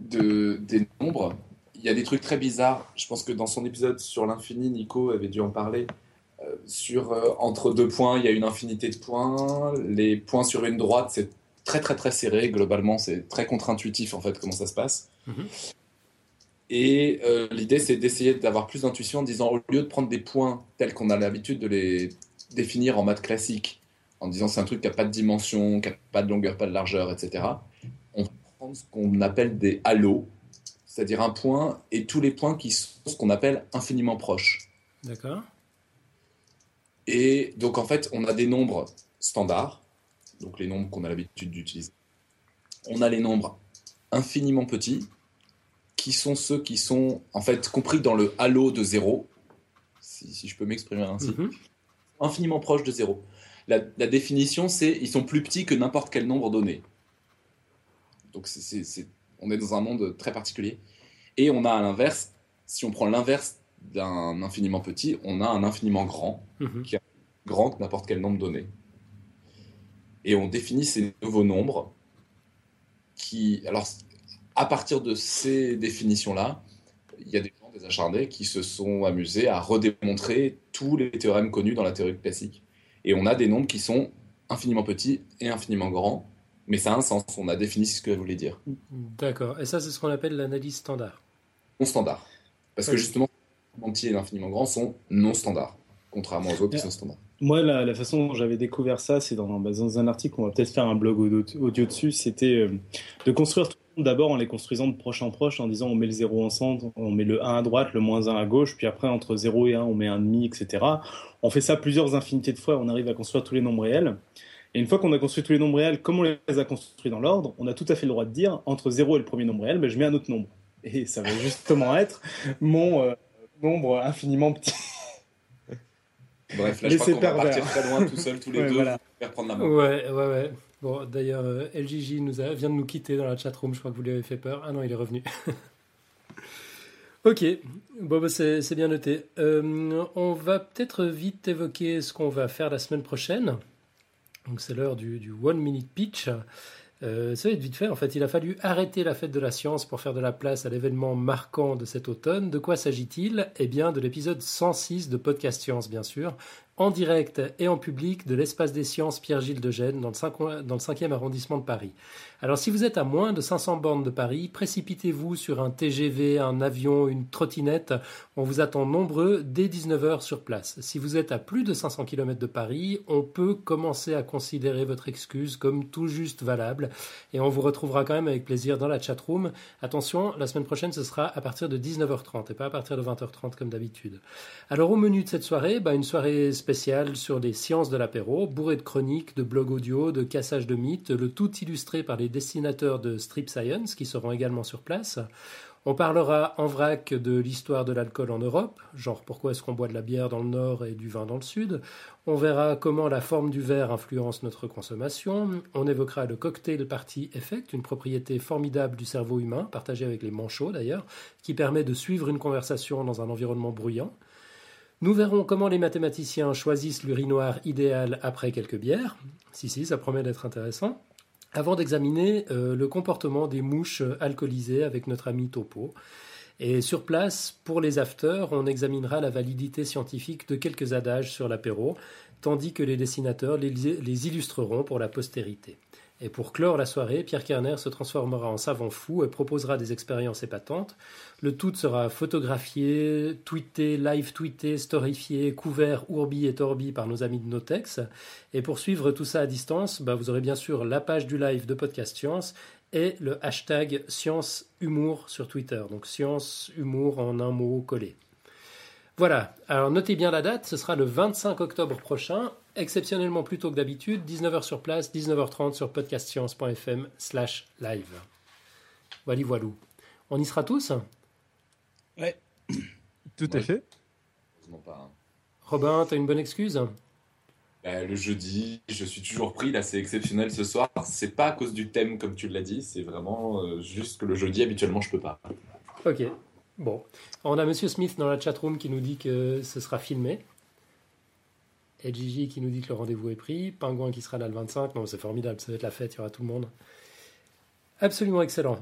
De, des nombres. Il y a des trucs très bizarres. Je pense que dans son épisode sur l'infini, Nico avait dû en parler. Euh, sur euh, entre deux points, il y a une infinité de points. Les points sur une droite, c'est très très très serré. Globalement, c'est très contre-intuitif en fait comment ça se passe. Mhm. Et euh, l'idée, c'est d'essayer d'avoir plus d'intuition en disant, au lieu de prendre des points tels qu'on a l'habitude de les définir en maths classique, en disant c'est un truc qui n'a pas de dimension, qui n'a pas de longueur, pas de largeur, etc., on prend ce qu'on appelle des halos, c'est-à-dire un point et tous les points qui sont ce qu'on appelle infiniment proches. D'accord. Et donc, en fait, on a des nombres standards, donc les nombres qu'on a l'habitude d'utiliser. On a les nombres infiniment petits, qui sont ceux qui sont en fait compris dans le halo de zéro, si, je peux m'exprimer ainsi, mhm. Infiniment proche de zéro. La, définition, c'est ils sont plus petits que n'importe quel nombre donné. Donc on est dans un monde très particulier. Et on a à l'inverse, si on prend l'inverse d'un infiniment petit, on a un infiniment grand, mhm. qui est grand que n'importe quel nombre donné. Et on définit ces nouveaux nombres qui, alors à partir de ces définitions-là, il y a des des acharnés, qui se sont amusés à redémontrer tous les théorèmes connus dans la théorie classique. Et on a des nombres qui sont infiniment petits et infiniment grands, mais ça a un sens. On a défini ce que ça voulait dire. D'accord. Et ça, c'est ce qu'on appelle l'analyse standard. Non standard. Parce que justement, l'infiniment petit et l'infiniment grand sont non standards, contrairement aux autres qui sont standards. Moi, la, façon dont j'avais découvert ça, c'est dans, dans, un article, on va peut-être faire un blog audio, dessus, c'était euh, de construire tout d'abord en les construisant de proche en proche, en disant on met le 0 en centre, on met le 1 à droite, le moins 1 à gauche, puis après entre 0 et 1, on met un demi, etc. On fait ça plusieurs infinités de fois, on arrive à construire tous les nombres réels. Et une fois qu'on a construit tous les nombres réels, comme on les a construits dans l'ordre, on a tout à fait le droit de dire entre 0 et le premier nombre réel, mais ben, je mets un autre nombre. Et ça va justement être mon euh, nombre infiniment petit. Bref, là, je crois qu'on va partir très loin tout seul, tous les deux, voilà. faire prendre la main. Ouais, ouais, ouais. Bon, d'ailleurs, euh, LGJ nous a, vient de nous quitter dans la chatroom, je crois que vous lui avez fait peur. Ah non, il est revenu. ok, bon, bah, c'est bien noté. Euh, on va peut-être vite évoquer ce qu'on va faire la semaine prochaine. Donc, c'est l'heure du, One Minute Pitch. Euh, ça va être vite fait. En fait, il a fallu arrêter la fête de la science pour faire de la place à l'événement marquant de cet automne. De quoi s'agit-il? Eh bien, de l'épisode 106 de Podcast Science, bien sûr, en direct et en public de l'espace des sciences Pierre-Gilles de Gênes dans le 5e arrondissement de Paris. Alors si vous êtes à moins de 500 bornes de Paris, précipitez-vous sur un TGV, un avion, une trottinette. On vous attend nombreux dès 19h sur place. Si vous êtes à plus de 500 km de Paris, on peut commencer à considérer votre excuse comme tout juste valable et on vous retrouvera quand même avec plaisir dans la chatroom. Attention, la semaine prochaine ce sera à partir de 19h30 et pas à partir de 20h30 comme d'habitude. Alors au menu de cette soirée, bah, une soirée spéciale sur les sciences de l'apéro, bourrée de chroniques, de blogs audio, de cassage de mythes, le tout illustré par les dessinateurs de Strip Science qui seront également sur place. On parlera en vrac de l'histoire de l'alcool en Europe, genre pourquoi est-ce qu'on boit de la bière dans le nord et du vin dans le sud. On verra comment la forme du verre influence notre consommation. On évoquera le cocktail party effect, une propriété formidable du cerveau humain, partagée avec les manchots d'ailleurs, qui permet de suivre une conversation dans un environnement bruyant. Nous verrons comment les mathématiciens choisissent l'urinoir idéal après quelques bières. Si, si, ça promet d'être intéressant avant d'examiner euh, le comportement des mouches alcoolisées avec notre ami Topo. Et sur place, pour les afters, on examinera la validité scientifique de quelques adages sur l'apéro, tandis que les dessinateurs les illustreront pour la postérité. Et pour clore la soirée, Pierre Kerner se transformera en savant fou et proposera des expériences épatantes. Le tout sera photographié, tweeté, live tweeté, storyfié, couvert ourbi et torbi par nos amis de Notex. Et pour suivre tout ça à distance, bah, vous aurez bien sûr la page du live de Podcast Science et le hashtag Science Humour sur Twitter. Donc Science Humour en un mot collé. Voilà, alors notez bien la date, ce sera le 25 octobre prochain, exceptionnellement plus tôt que d'habitude, 19h sur place, 19h30 sur podcastscience.fm slash live. Voilà, voilou. On y sera tous? Ouais, tout à fait. Pas, hein. Robin, t'as une bonne excuse? Bah, Le jeudi, je suis toujours pris, là c'est exceptionnel ce soir. C'est pas à cause du thème comme tu l'as dit, c'est vraiment euh, juste que le jeudi habituellement je peux pas. Ok, Bon, on a Monsieur Smith dans la chatroom qui nous dit que ce sera filmé. Et Gigi qui nous dit que le rendez-vous est pris. Pingouin qui sera là le 25. Non, c'est formidable, ça va être la fête, il y aura tout le monde. Absolument excellent.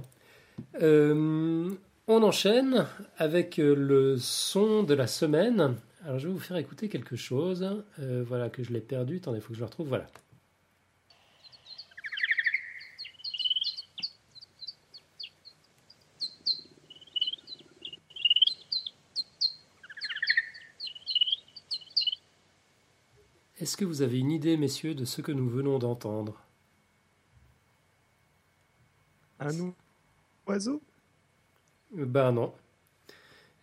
Euh, on enchaîne avec le son de la semaine. Alors je vais vous faire écouter quelque chose. Euh, voilà que je l'ai perdu. Attendez, il faut que je le retrouve. Voilà. Est-ce que vous avez une idée, messieurs, de ce que nous venons d'entendre? Un oiseau? Ben non.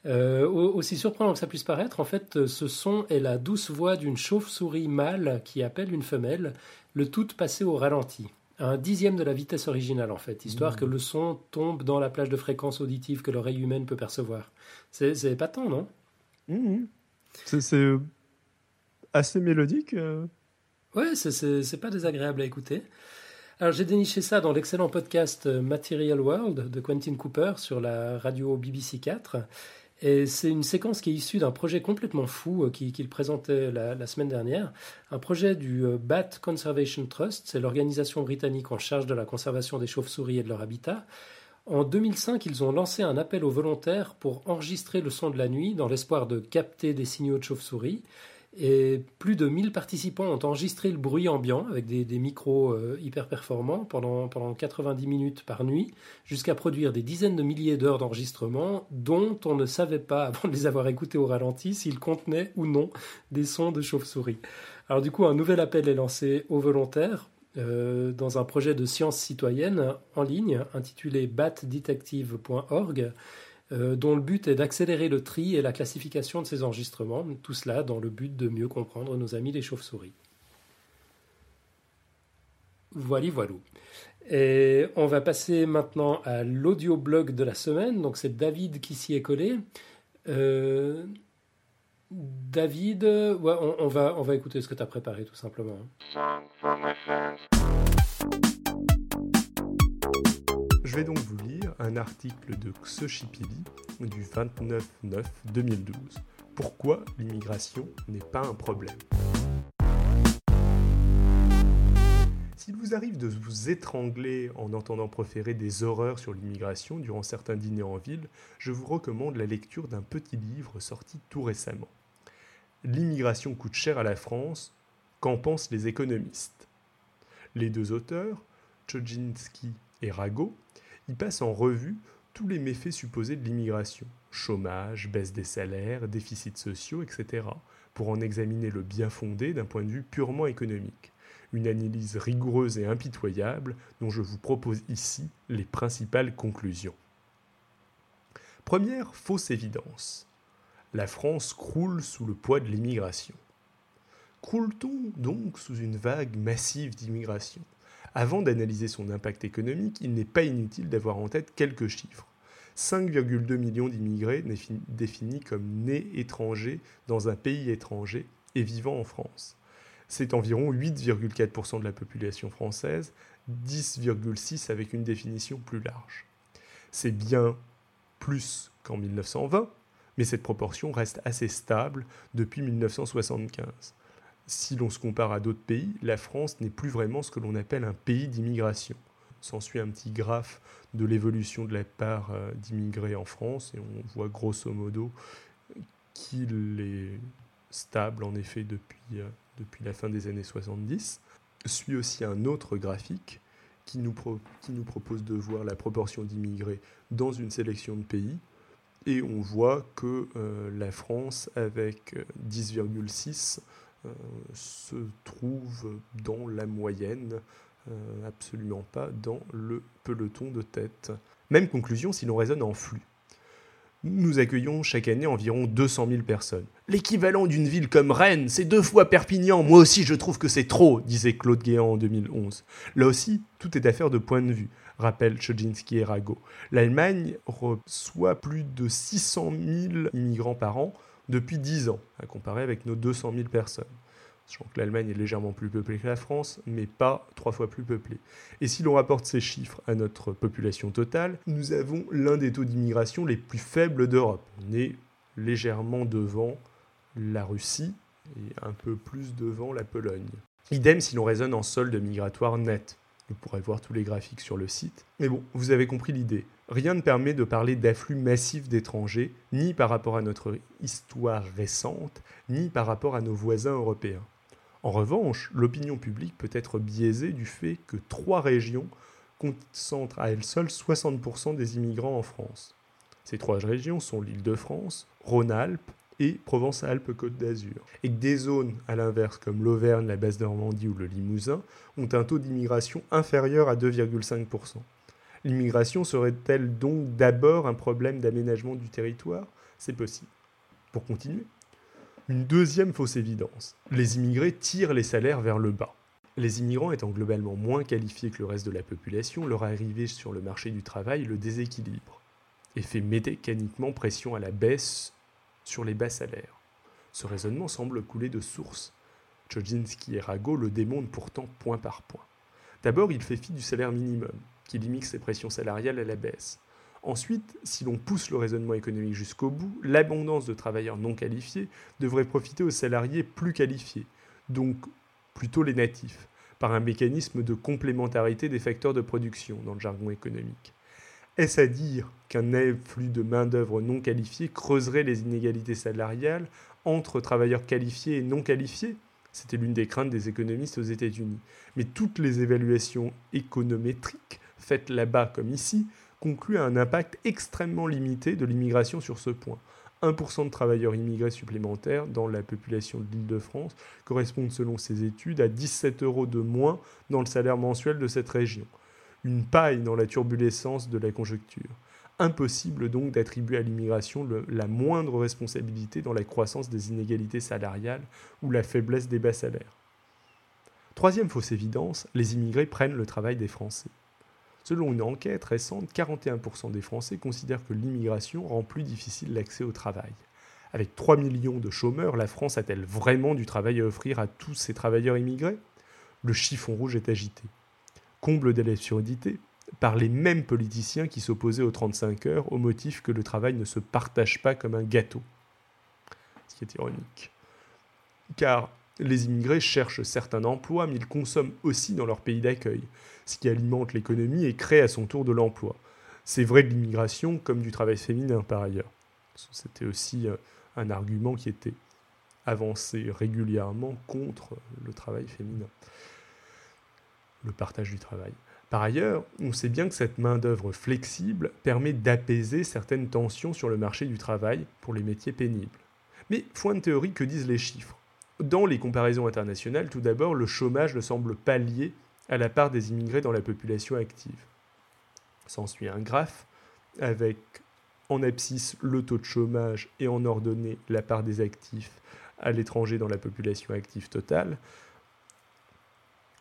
Euh, aussi surprenant que ça puisse paraître, en fait, ce son est la douce voix d'une chauve-souris mâle qui appelle une femelle, le tout passé au ralenti. Un dixième de la vitesse originale, en fait, histoire mmh. que le son tombe dans la plage de fréquence auditive que l'oreille humaine peut percevoir. C'est épatant, non? Mmh. C'est assez mélodique. Euh. Ouais, c'est pas désagréable à écouter. Alors j'ai déniché ça dans l'excellent podcast euh, Material World de Quentin Cooper sur la radio BBC 4. Et c'est une séquence qui est issue d'un projet complètement fou euh, qu'il présentait la, semaine dernière. Un projet du Bat Conservation Trust, c'est l'organisation britannique en charge de la conservation des chauves-souris et de leur habitat. En 2005, ils ont lancé un appel aux volontaires pour enregistrer le son de la nuit dans l'espoir de capter des signaux de chauves-souris. Et plus de 1000 participants ont enregistré le bruit ambiant avec des, micros euh, hyper performants pendant, pendant 90 minutes par nuit, jusqu'à produire des dizaines de milliers d'heures d'enregistrement dont on ne savait pas, avant de les avoir écoutés au ralenti, s'ils contenaient ou non des sons de chauve-souris. Alors du coup, un nouvel appel est lancé aux volontaires euh, dans un projet de science citoyenne en ligne intitulé batdetective.org dont le but est d'accélérer le tri et la classification de ces enregistrements, tout cela dans le but de mieux comprendre nos amis les chauves-souris. Voilà, voilà. Et on va passer maintenant à l'audioblog de la semaine. Donc c'est David qui s'y est collé. Euh, David, on, va, on va écouter ce que tu as préparé tout simplement. Je vais donc vous lire un article de Xochipilli du 29-9-2012. Pourquoi l'immigration n'est pas un problème? S'il vous arrive de vous étrangler en entendant proférer des horreurs sur l'immigration durant certains dîners en ville, je vous recommande la lecture d'un petit livre sorti tout récemment. L'immigration coûte cher à la France, qu'en pensent les économistes? Les deux auteurs, Chodzinski et Rago, y passent en revue tous les méfaits supposés de l'immigration chômage, baisse des salaires, déficits sociaux, etc., pour en examiner le bien fondé d'un point de vue purement économique. Une analyse rigoureuse et impitoyable dont je vous propose ici les principales conclusions. Première fausse évidence. La France croule sous le poids de l'immigration. Croule-t-on donc sous une vague massive d'immigration? Avant d'analyser son impact économique, il n'est pas inutile d'avoir en tête quelques chiffres. 5,2 millions d'immigrés définis comme nés étrangers dans un pays étranger et vivant en France. C'est environ 8,4% de la population française, 10,6% avec une définition plus large. C'est bien plus qu'en 1920, mais cette proportion reste assez stable depuis 1975. Si l'on se compare à d'autres pays, la France n'est plus vraiment ce que l'on appelle un pays d'immigration. S'ensuit un petit graphe de l'évolution de la part euh, d'immigrés en France et on voit grosso modo qu'il est stable en effet depuis, euh, depuis la fin des années 70. Suit aussi un autre graphique qui nous, qui nous propose de voir la proportion d'immigrés dans une sélection de pays. Et on voit que euh, la France, avec 10,6, se trouve dans la moyenne euh, absolument pas dans le peloton de tête. Même conclusion si l'on raisonne en flux. Nous accueillons chaque année environ 200 000 personnes. L'équivalent d'une ville comme Rennes, c'est deux fois Perpignan. Moi aussi, je trouve que c'est trop, disait Claude Guéant en 2011. Là aussi, tout est affaire de point de vue, rappellent Chodzinski et Rago. L'Allemagne reçoit plus de 600 000 immigrants par an depuis 10 ans, à comparer avec nos 200 000 personnes. Sachant que l'Allemagne est légèrement plus peuplée que la France, mais pas trois fois plus peuplée. Et si l'on rapporte ces chiffres à notre population totale, nous avons l'un des taux d'immigration les plus faibles d'Europe. On est légèrement devant la Russie et un peu plus devant la Pologne. Idem si l'on raisonne en solde migratoire net. Vous pourrez voir tous les graphiques sur le site. Mais bon, vous avez compris l'idée. Rien ne permet de parler d'afflux massif d'étrangers, ni par rapport à notre histoire récente, ni par rapport à nos voisins européens. En revanche, l'opinion publique peut être biaisée du fait que trois régions concentrent à elles seules 60% des immigrants en France. Ces trois régions sont l'Île-de-France, Rhône-Alpes et Provence-Alpes-Côte d'Azur. Et que des zones, à l'inverse, comme l'Auvergne, la Basse-Normandie ou le Limousin, ont un taux d'immigration inférieur à 2,5%. L'immigration serait-elle donc d'abord un problème d'aménagement du territoire? C'est possible. Pour continuer, une deuxième fausse évidence. Les immigrés tirent les salaires vers le bas. Les immigrants étant globalement moins qualifiés que le reste de la population, leur arrivée sur le marché du travail le déséquilibre et fait mécaniquement pression à la baisse sur les bas salaires. Ce raisonnement semble couler de source. Chodzinski et Rago le démontrent pourtant point par point. D'abord, il fait fi du salaire minimum, qui limite ses pressions salariales à la baisse. Ensuite, si l'on pousse le raisonnement économique jusqu'au bout, l'abondance de travailleurs non qualifiés devrait profiter aux salariés plus qualifiés, donc plutôt les natifs, par un mécanisme de complémentarité des facteurs de production dans le jargon économique. Est-ce à dire qu'un flux de main-d'œuvre non qualifiée creuserait les inégalités salariales entre travailleurs qualifiés et non qualifiés? C'était l'une des craintes des économistes aux États-Unis. Mais toutes les évaluations économétriques faites là-bas comme ici conclut à un impact extrêmement limité de l'immigration sur ce point. 1% de travailleurs immigrés supplémentaires dans la population de l'Île-de-France correspondent selon ces études à 17 euros de moins dans le salaire mensuel de cette région. Une paille dans la turbulence de la conjoncture. Impossible donc d'attribuer à l'immigration la moindre responsabilité dans la croissance des inégalités salariales ou la faiblesse des bas salaires. Troisième fausse évidence, les immigrés prennent le travail des Français. Selon une enquête récente, 41% des Français considèrent que l'immigration rend plus difficile l'accès au travail. Avec 3 millions de chômeurs, la France a-t-elle vraiment du travail à offrir à tous ces travailleurs immigrés? Le chiffon rouge est agité. Comble de l'absurdité, par les mêmes politiciens qui s'opposaient aux 35 heures au motif que le travail ne se partage pas comme un gâteau. Ce qui est ironique. Car les immigrés cherchent certains emplois, mais ils consomment aussi dans leur pays d'accueil, ce qui alimente l'économie et crée à son tour de l'emploi. C'est vrai de l'immigration comme du travail féminin par ailleurs. C'était aussi euh, un argument qui était avancé régulièrement contre le travail féminin, le partage du travail. Par ailleurs, on sait bien que cette main-d'œuvre flexible permet d'apaiser certaines tensions sur le marché du travail pour les métiers pénibles. Mais, point de théorie, que disent les chiffres? Dans les comparaisons internationales, tout d'abord, le chômage ne semble pas lié à la part des immigrés dans la population active. S'ensuit un graphe avec en abscisse le taux de chômage et en ordonnée la part des actifs à l'étranger dans la population active totale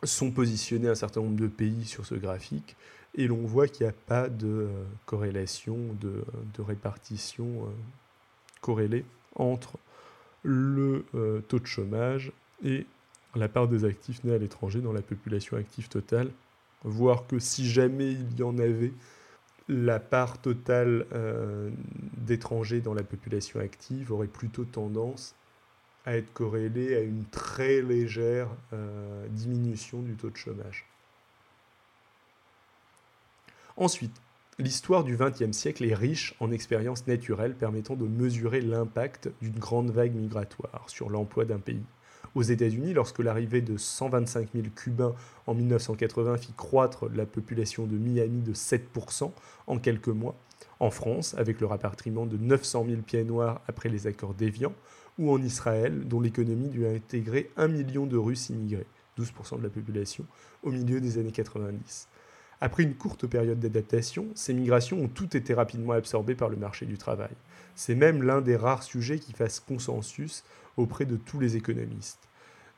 sont positionnés un certain nombre de pays sur ce graphique et l'on voit qu'il n'y a pas de euh, corrélation, de, répartition euh, corrélée entre le euh, taux de chômage et la part des actifs nés à l'étranger dans la population active totale, voire que si jamais il y en avait, la part totale d'étrangers dans la population active aurait plutôt tendance à être corrélé à une très légère euh, diminution du taux de chômage. Ensuite, l'histoire du XXe siècle est riche en expériences naturelles permettant de mesurer l'impact d'une grande vague migratoire sur l'emploi d'un pays. Aux États-Unis, lorsque l'arrivée de 125 000 Cubains en 1980 fit croître la population de Miami de 7% en quelques mois, en France, avec le rapatriement de 900 000 pieds noirs après les accords d'Évian, ou en Israël, dont l'économie dut intégrer un million de Russes immigrés, 12% de la population, au milieu des années 90. Après une courte période d'adaptation, ces migrations ont toutes été rapidement absorbées par le marché du travail. C'est même l'un des rares sujets qui fasse consensus auprès de tous les économistes.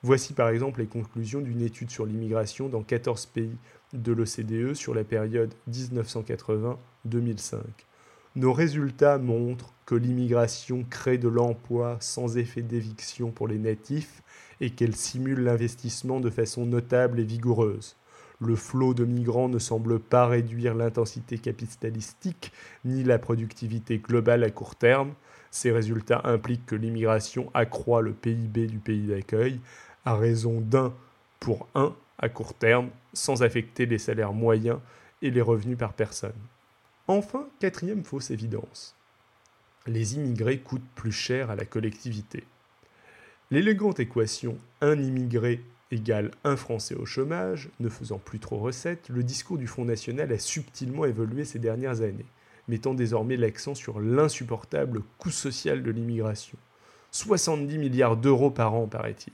Voici par exemple les conclusions d'une étude sur l'immigration dans 14 pays de l'OCDE sur la période 1980-2005. Nos résultats montrent que l'immigration crée de l'emploi sans effet d'éviction pour les natifs et qu'elle simule l'investissement de façon notable et vigoureuse. Le flot de migrants ne semble pas réduire l'intensité capitalistique ni la productivité globale à court terme. Ces résultats impliquent que l'immigration accroît le PIB du pays d'accueil à raison d'un pour un à court terme, sans affecter les salaires moyens et les revenus par personne. Enfin, quatrième fausse évidence. Les immigrés coûtent plus cher à la collectivité. L'élégante équation un immigré égale un Français au chômage, ne faisant plus trop recette, le discours du Front National a subtilement évolué ces dernières années, mettant désormais l'accent sur l'insupportable coût social de l'immigration. 70 milliards d'euros par an, paraît-il.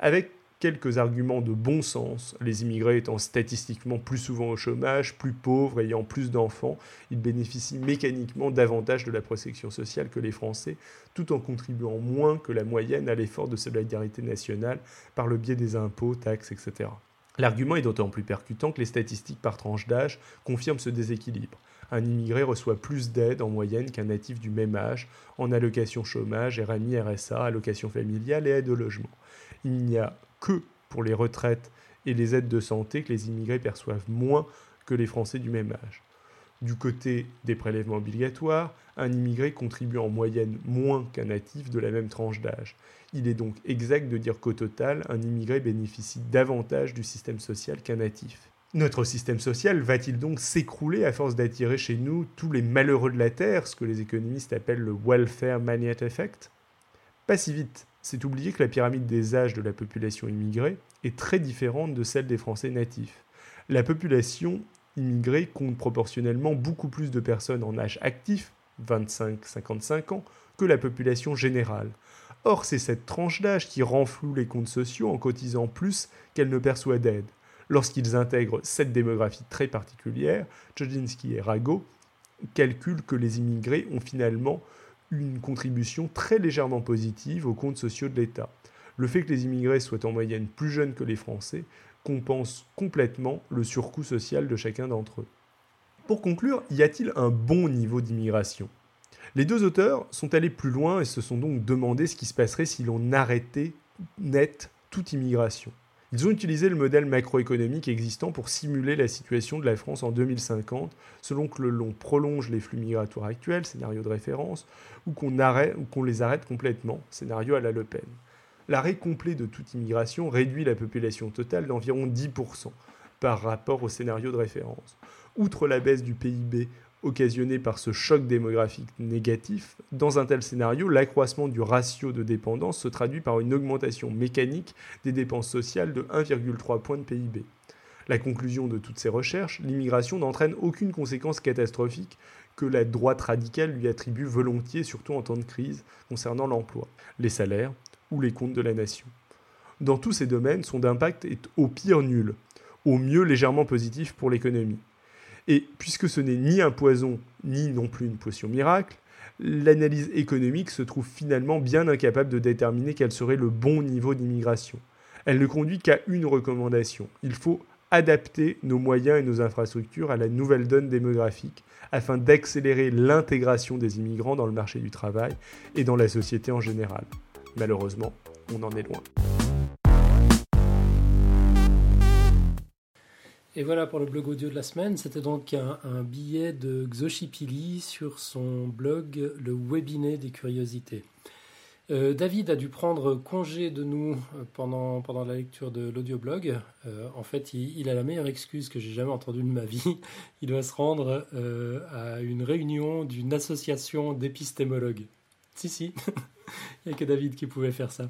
Avec quelques arguments de bon sens. Les immigrés étant statistiquement plus souvent au chômage, plus pauvres, ayant plus d'enfants, ils bénéficient mécaniquement davantage de la protection sociale que les Français, tout en contribuant moins que la moyenne à l'effort de solidarité nationale par le biais des impôts, taxes, etc. L'argument est d'autant plus percutant que les statistiques par tranche d'âge confirment ce déséquilibre. Un immigré reçoit plus d'aide en moyenne qu'un natif du même âge en allocation chômage, RMI, RSA, allocation familiale et aide au logement. Il n'y a que pour les retraites et les aides de santé que les immigrés perçoivent moins que les Français du même âge. Du côté des prélèvements obligatoires, un immigré contribue en moyenne moins qu'un natif de la même tranche d'âge. Il est donc exact de dire qu'au total, un immigré bénéficie davantage du système social qu'un natif. Notre système social va-t-il donc s'écrouler à force d'attirer chez nous tous les malheureux de la Terre, ce que les économistes appellent le welfare magnet effect? Pas si vite c'est oublier que la pyramide des âges de la population immigrée est très différente de celle des Français natifs. La population immigrée compte proportionnellement beaucoup plus de personnes en âge actif, 25-55 ans, que la population générale. Or, c'est cette tranche d'âge qui renfloue les comptes sociaux en cotisant plus qu'elle ne perçoit d'aide. Lorsqu'ils intègrent cette démographie très particulière, Chodzinski et Rago calculent que les immigrés ont finalement une contribution très légèrement positive aux comptes sociaux de l'État. Le fait que les immigrés soient en moyenne plus jeunes que les Français compense complètement le surcoût social de chacun d'entre eux. Pour conclure, y a-t-il un bon niveau d'immigration? Les deux auteurs sont allés plus loin et se sont donc demandé ce qui se passerait si l'on arrêtait net toute immigration. Ils ont utilisé le modèle macroéconomique existant pour simuler la situation de la France en 2050, selon que l'on prolonge les flux migratoires actuels, scénario de référence, ou qu'on les arrête complètement, scénario à la Le Pen. L'arrêt complet de toute immigration réduit la population totale d'environ 10% par rapport au scénario de référence. Outre la baisse du PIB occasionnée par ce choc démographique négatif, dans un tel scénario, l'accroissement du ratio de dépendance se traduit par une augmentation mécanique des dépenses sociales de 1,3 point de PIB. La conclusion de toutes ces recherches, l'immigration n'entraîne aucune conséquence catastrophique que la droite radicale lui attribue volontiers, surtout en temps de crise, concernant l'emploi, les salaires ou les comptes de la nation. Dans tous ces domaines, son impact est au pire nul, au mieux légèrement positif pour l'économie. Et puisque ce n'est ni un poison, ni non plus une potion miracle, l'analyse économique se trouve finalement bien incapable de déterminer quel serait le bon niveau d'immigration. Elle ne conduit qu'à une recommandation. Il faut adapter nos moyens et nos infrastructures à la nouvelle donne démographique afin d'accélérer l'intégration des immigrants dans le marché du travail et dans la société en général. Malheureusement, on en est loin. Et voilà pour le blog audio de la semaine. C'était donc un, billet de Xochipili sur son blog Le Webinet des curiosités. Euh, David a dû prendre congé de nous pendant, pendant la lecture de l'audioblog. Euh, en fait, il, a la meilleure excuse que j'ai jamais entendue de ma vie. Il doit se rendre euh, à une réunion d'une association d'épistémologues. Si, si, il n'y a que David qui pouvait faire ça.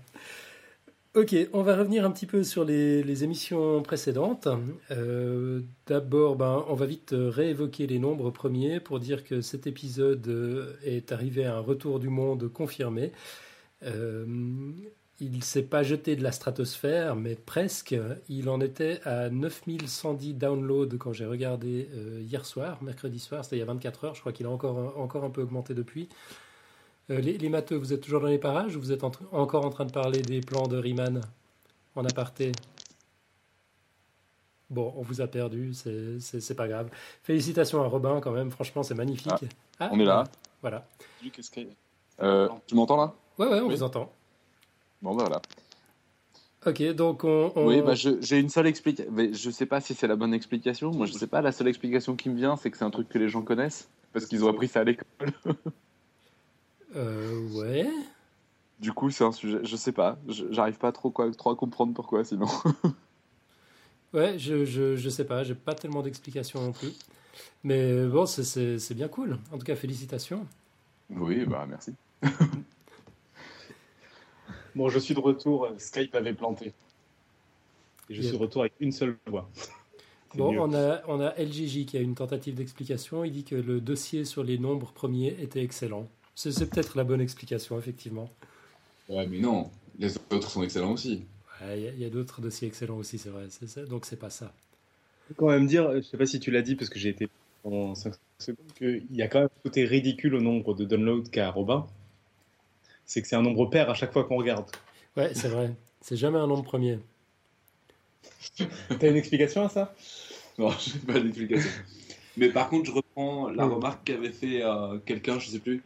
Ok, on va revenir un petit peu sur les, émissions précédentes. Euh, d'abord, ben, on va vite réévoquer les nombres premiers pour dire que cet épisode euh, est arrivé à un retour du monde confirmé. Euh, il ne s'est pas jeté de la stratosphère, mais presque. Il en était à 9110 downloads quand j'ai regardé hier soir, mercredi soir, c'était il y a 24 heures. Je crois qu'il a encore, encore un peu augmenté depuis. Euh, les, les, matheux, vous êtes toujours dans les parages ou vous êtes encore en train de parler des plans de Riemann en aparté? Bon, on vous a perdu, c'est pas grave. Félicitations à Robin quand même, franchement c'est magnifique. Ah, ah, on est là. Voilà. Euh, tu m'entends là? Ouais, ouais, on vous entend. Bon, bah voilà. Ok, donc on. Oui, bah j'ai une seule explication. Je sais pas si c'est la bonne explication. Moi, je sais pas. La seule explication qui me vient, c'est que c'est un truc que les gens connaissent parce qu'ils ont appris ça à l'école. Euh, ouais. Du coup, c'est un sujet, je sais pas, j'arrive pas trop, quoi, trop à comprendre pourquoi sinon. ouais, je, je, je, sais pas, j'ai pas tellement d'explications non plus. Mais bon, c'est bien cool. En tout cas, félicitations. Oui, bah merci. bon, je suis de retour, Skype avait planté. Et je suis de retour avec une seule voix. Bon, on a, on a LGJ qui a une tentative d'explication. Il dit que le dossier sur les nombres premiers était excellent. C'est peut-être la bonne explication, effectivement. Ouais, mais non, les autres sont excellents aussi. Il y a, d'autres dossiers excellents aussi, c'est vrai. Ça, donc c'est pas ça. Je quand même dire, je sais pas si tu l'as dit parce que j'ai été pendant 5 secondes, qu'il y a quand même un côté ridicule au nombre de downloads qu'a Robin. C'est que c'est un nombre pair à chaque fois qu'on regarde. Ouais, c'est vrai. C'est jamais un nombre premier. T'as une explication à ça? Non, j'ai pas d'explication. Mais par contre, je reprends la remarque qu'avait fait euh, quelqu'un, je sais plus,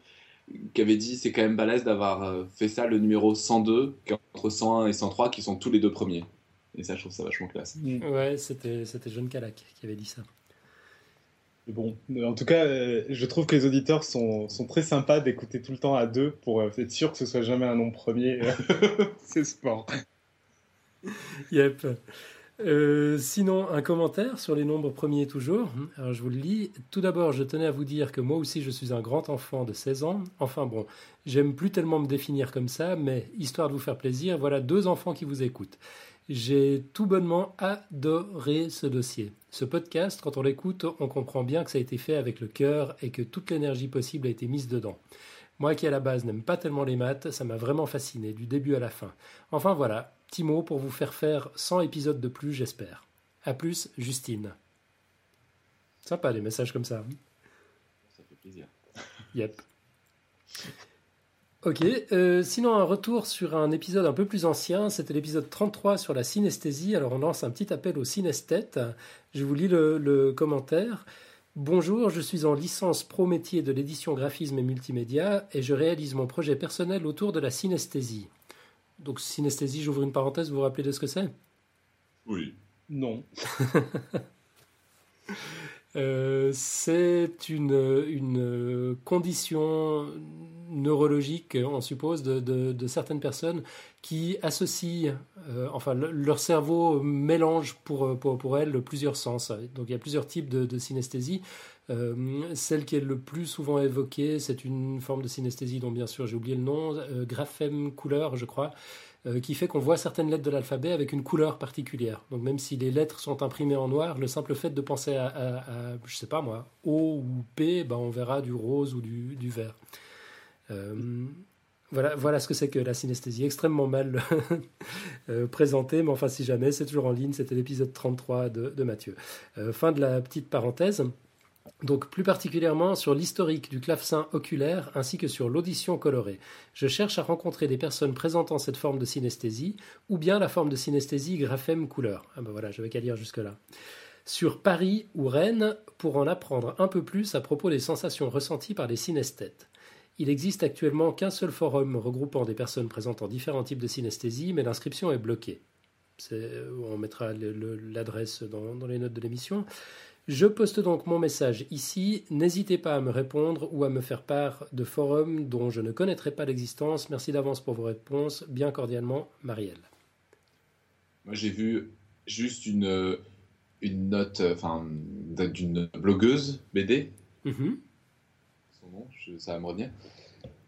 qui avait dit c'est quand même balèze d'avoir euh, fait ça le numéro 102 entre 101 et 103 qui sont tous les deux premiers. Et ça, je trouve ça vachement classe. Mm. Ouais, c'était John Calac qui avait dit ça. Bon, en tout cas, euh, je trouve que les auditeurs sont, sont très sympas d'écouter tout le temps à deux pour euh, être sûr que ce soit jamais un nom premier. C'est sport. Yep. Euh, sinon, un commentaire sur les nombres premiers toujours. Alors, je vous le lis. Tout d'abord, je tenais à vous dire que moi aussi, je suis un grand enfant de 16 ans. Enfin bon, j'aime plus tellement me définir comme ça, mais histoire de vous faire plaisir, voilà deux enfants qui vous écoutent. J'ai tout bonnement adoré ce dossier. Ce podcast, quand on l'écoute, on comprend bien que ça a été fait avec le cœur et que toute l'énergie possible a été mise dedans. Moi qui à la base n'aime pas tellement les maths, ça m'a vraiment fasciné du début à la fin. Enfin voilà, petit mot pour vous faire faire 100 épisodes de plus, j'espère. A plus, Justine. Sympa les messages comme ça. Ça fait plaisir. Yep. Ok, euh, sinon un retour sur un épisode un peu plus ancien, c'était l'épisode 33 sur la synesthésie. Alors on lance un petit appel aux synesthètes. Je vous lis le, le commentaire. Bonjour, je suis en licence pro métier de l'édition graphisme et multimédia et je réalise mon projet personnel autour de la synesthésie. Donc synesthésie, j'ouvre une parenthèse, vous vous rappelez de ce que c'est? Oui. Non. Euh, c'est une, une, condition neurologique, on suppose, de, certaines personnes qui associent, euh, enfin, leur cerveau mélange pour, pour, pour, elles plusieurs sens. Donc il y a plusieurs types de, de synesthésie. celle qui est le plus souvent évoquée, c'est une forme de synesthésie dont bien sûr j'ai oublié le nom, graphème couleur, je crois, qui fait qu'on voit certaines lettres de l'alphabet avec une couleur particulière. Donc même si les lettres sont imprimées en noir, le simple fait de penser à, à, je sais pas moi, O ou P, ben on verra du rose ou du, vert. Voilà, voilà ce que c'est que la synesthésie, extrêmement mal euh, présentée, mais enfin si jamais, c'est toujours en ligne, c'était l'épisode 33 de, Mathieu. Euh, fin de la petite parenthèse. Donc plus particulièrement sur l'historique du clavecin oculaire ainsi que sur l'audition colorée. Je cherche à rencontrer des personnes présentant cette forme de synesthésie ou bien la forme de synesthésie graphème couleur. Ah ben voilà, je vais qu'à lire jusque-là. Sur Paris ou Rennes pour en apprendre un peu plus à propos des sensations ressenties par les synesthètes. Il existe actuellement qu'un seul forum regroupant des personnes présentant différents types de synesthésie, mais l'inscription est bloquée. on mettra l'adresse dans, les notes de l'émission. Je poste donc mon message ici. N'hésitez pas à me répondre ou à me faire part de forums dont je ne connaîtrais pas l'existence. Merci d'avance pour vos réponses. Bien cordialement, Marielle. Moi, j'ai vu juste une, une note enfin, d'une blogueuse BD. Mm-hmm ça va me revenir,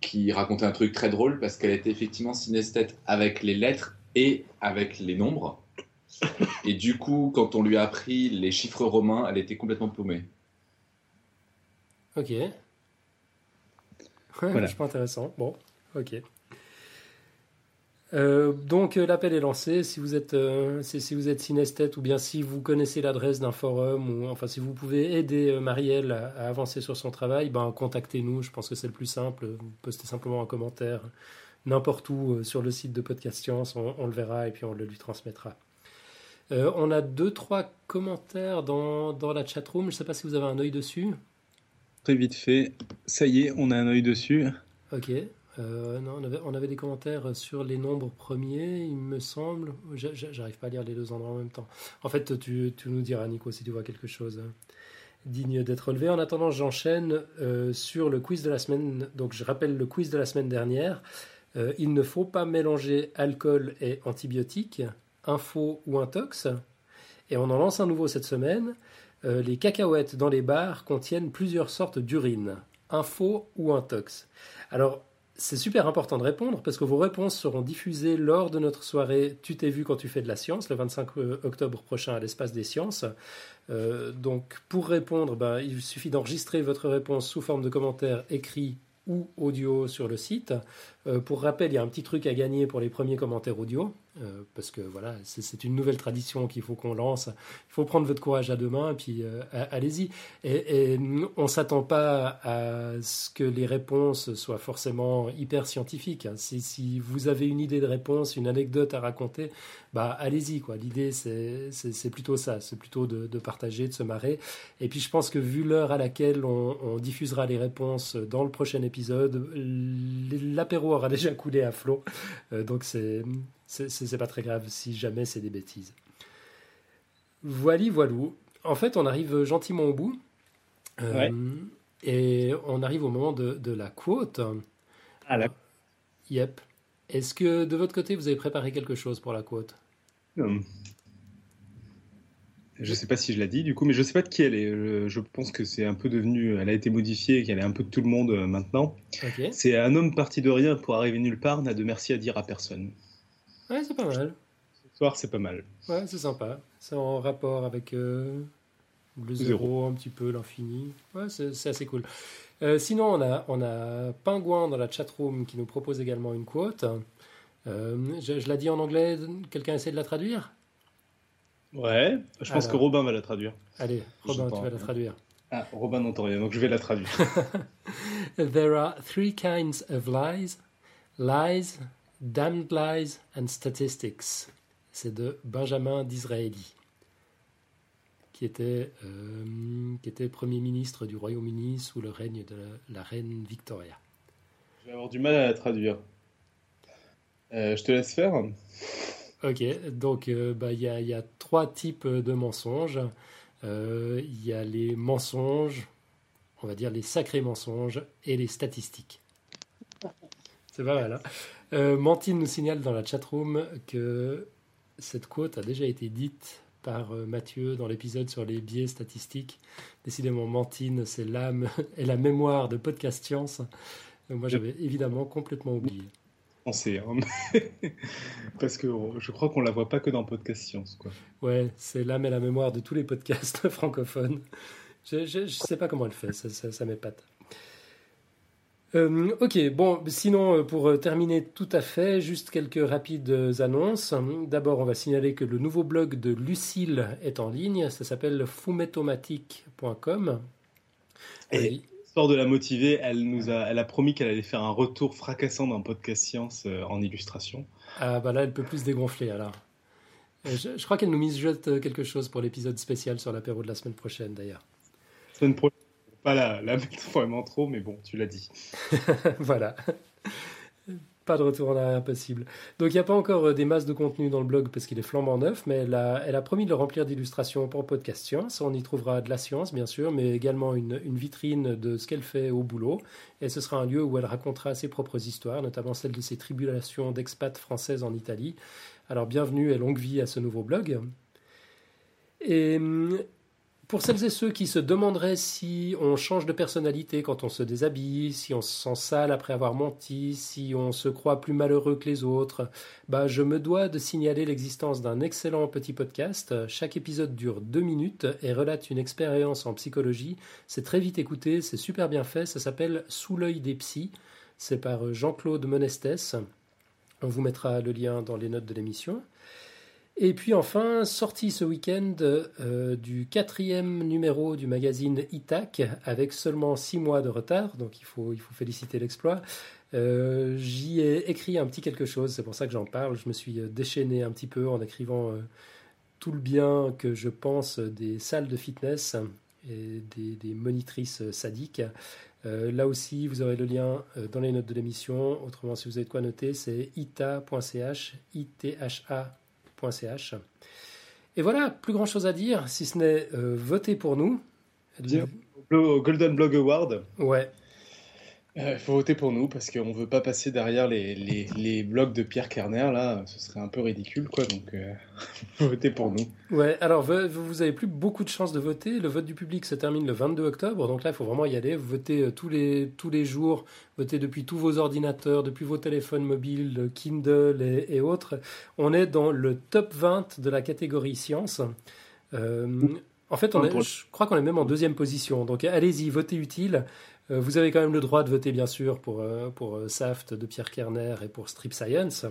qui racontait un truc très drôle parce qu'elle était effectivement synesthète avec les lettres et avec les nombres. Et du coup, quand on lui a appris les chiffres romains, elle était complètement paumée. Ok. Ouais, voilà. pas intéressant. Bon, ok. Euh, donc euh, l'appel est lancé. Si vous êtes euh, si vous êtes synesthète ou bien si vous connaissez l'adresse d'un forum ou enfin si vous pouvez aider Marielle à, avancer sur son travail, ben contactez-nous. Je pense que c'est le plus simple. Vous postez simplement un commentaire n'importe où sur le site de Podcast Science, on, le verra et puis on le lui transmettra. On a deux trois commentaires dans dans la chatroom. Je ne sais pas si vous avez un œil dessus. Très vite fait. Ça y est, on a un œil dessus. Ok. Euh, non, on avait, des commentaires sur les nombres premiers, il me semble. J'arrive pas à lire les deux endroits en même temps. En fait, tu, nous diras, Nico, si tu vois quelque chose hein, digne d'être relevé. En attendant, j'enchaîne euh, sur le quiz de la semaine. Donc, je rappelle le quiz de la semaine dernière. Euh, il ne faut pas mélanger alcool et antibiotiques, info ou intox. Et on en lance un nouveau cette semaine. les cacahuètes dans les bars contiennent plusieurs sortes d'urine, info ou intox. Alors, c'est super important de répondre parce que vos réponses seront diffusées lors de notre soirée Tu t'es vu quand tu fais de la science, le 25 euh, octobre prochain à l'espace des sciences. Euh, donc pour répondre, ben, il suffit d'enregistrer votre réponse sous forme de commentaire écrit ou audio sur le site. Euh, pour rappel, il y a un petit truc à gagner pour les premiers commentaires audio. Euh, parce que voilà, c'est une nouvelle tradition qu'il faut qu'on lance. Il faut prendre votre courage à deux mains et puis euh, allez-y. Et, on s'attend pas à ce que les réponses soient forcément hyper scientifiques. Si, si, vous avez une idée de réponse, une anecdote à raconter, bah allez-y quoi. L'idée c'est plutôt ça, c'est plutôt de, de, partager, de se marrer. Et puis je pense que vu l'heure à laquelle on, on diffusera les réponses dans le prochain épisode, l'apéro aura déjà coulé à flot. Euh, donc c'est c'est pas très grave si jamais c'est des bêtises. Voilà, voilou. En fait, on arrive gentiment au bout. Euh, et on arrive au moment de, la quote. Ah, la... Yep. Est-ce que de votre côté, vous avez préparé quelque chose pour la quote? Je ne sais pas si je l'ai dit du coup, mais je ne sais pas de qui elle est. Je, pense que c'est un peu devenu. Elle a été modifiée et qu'elle est un peu de tout le monde euh, maintenant. C'est un homme parti de rien pour arriver nulle part, n'a de merci à dire à personne. Ouais, c'est pas mal. Ce soir, c'est pas mal. Ouais, c'est sympa. C'est en rapport avec euh, le zéro, un petit peu, l'infini. Ouais, c'est assez cool. Euh, sinon, on a, on a Pingouin dans la chatroom qui nous propose également une quote. Euh, je, je l'ai dit en anglais, quelqu'un essaie de la traduire? Ouais, je pense que Robin va la traduire. Allez, Robin, tu vas la traduire. Ah, Robin n'entend rien, donc je vais la traduire. There are three kinds of lies. Lies Damned Lies and Statistics. C'est de Benjamin Disraeli, qui était, euh, qui était Premier ministre du Royaume-Uni sous le règne de la, reine Victoria. Je vais avoir du mal à la traduire. Euh, je te laisse faire. Ok, donc euh, bah, il y, y, a trois types de mensonges. Il y a les mensonges, on va dire les sacrés mensonges, et les statistiques. C'est pas mal, hein? Euh, Mantine nous signale dans la chatroom que cette quote a déjà été dite par Mathieu dans l'épisode sur les biais statistiques. Décidément, Mantine, c'est l'âme et la mémoire de Podcast Science. Moi, j'avais évidemment complètement oublié. Pensez, hein. parce que je crois qu'on la voit pas que dans Podcast Science. Quoi. Ouais, c'est l'âme et la mémoire de tous les podcasts francophones. Je ne sais pas comment elle fait, ça, ça, ça m'épate. Euh, ok, bon, sinon, euh, pour euh, terminer tout à fait, juste quelques rapides annonces. D'abord, on va signaler que le nouveau blog de Lucille est en ligne. Ça s'appelle fumetomatique.com. Et histoire de la motiver, elle nous a, elle a promis qu'elle allait faire un retour fracassant d'un podcast science en illustration. Ah, bah là, elle peut plus se dégonfler alors. Je, je crois qu'elle nous mijote quelque chose pour l'épisode spécial sur l'apéro de la semaine prochaine d'ailleurs. Semaine prochaine pas la, la mettre vraiment trop, mais bon, tu l'as dit. voilà. Pas de retour en arrière possible. Donc il n'y a pas encore euh, des masses de contenu dans le blog parce qu'il est flambant neuf, mais elle a, promis de le remplir d'illustrations pour Podcast Science. On y trouvera de la science, bien sûr, mais également une, vitrine de ce qu'elle fait au boulot. Et ce sera un lieu où elle racontera ses propres histoires, notamment celle de ses tribulations d'expat françaises en Italie. Alors bienvenue et longue vie à ce nouveau blog. Et hum, pour celles et ceux qui se demanderaient si on change de personnalité quand on se déshabille, si on se sent sale après avoir menti, si on se croit plus malheureux que les autres, bah je me dois de signaler l'existence d'un excellent petit podcast. Chaque épisode dure deux minutes et relate une expérience en psychologie. C'est très vite écouté, c'est super bien fait. Ça s'appelle Sous l'œil des psys. C'est par Jean-Claude Monestès. On vous mettra le lien dans les notes de l'émission. Et puis enfin, sorti ce week-end euh, du quatrième numéro du magazine Itac, avec seulement six mois de retard, donc il faut, il faut féliciter l'exploit. Euh, j'y ai écrit un petit quelque chose, c'est pour ça que j'en parle. Je me suis déchaîné un petit peu en écrivant euh, tout le bien que je pense des salles de fitness et des, monitrices sadiques. là aussi, vous aurez le lien dans les notes de l'émission. Autrement, si vous avez de quoi noter, c'est ita.ch, itha et voilà, plus grand chose à dire, si ce n'est euh, voter pour nous. Golden Blog Award. Ouais. Il euh, faut voter pour nous parce qu'on ne veut pas passer derrière les, les, les, blogs de Pierre Kerner, là, ce serait un peu ridicule, quoi. Donc, euh, votez pour nous. Ouais, alors vous avez plus beaucoup de chances de voter. Le vote du public se termine le 22 octobre, donc là, il faut vraiment y aller. Vous votez euh, tous les, tous les jours, votez depuis tous vos ordinateurs, depuis vos téléphones mobiles, Kindle et, et autres. On est dans le top 20 de la catégorie science. en fait, on est, je crois qu'on est même en deuxième position. Donc allez-y, votez utile. Euh, vous avez quand même le droit de voter, bien sûr, pour, euh, pour euh, SAFT de Pierre Kerner et pour Strip Science.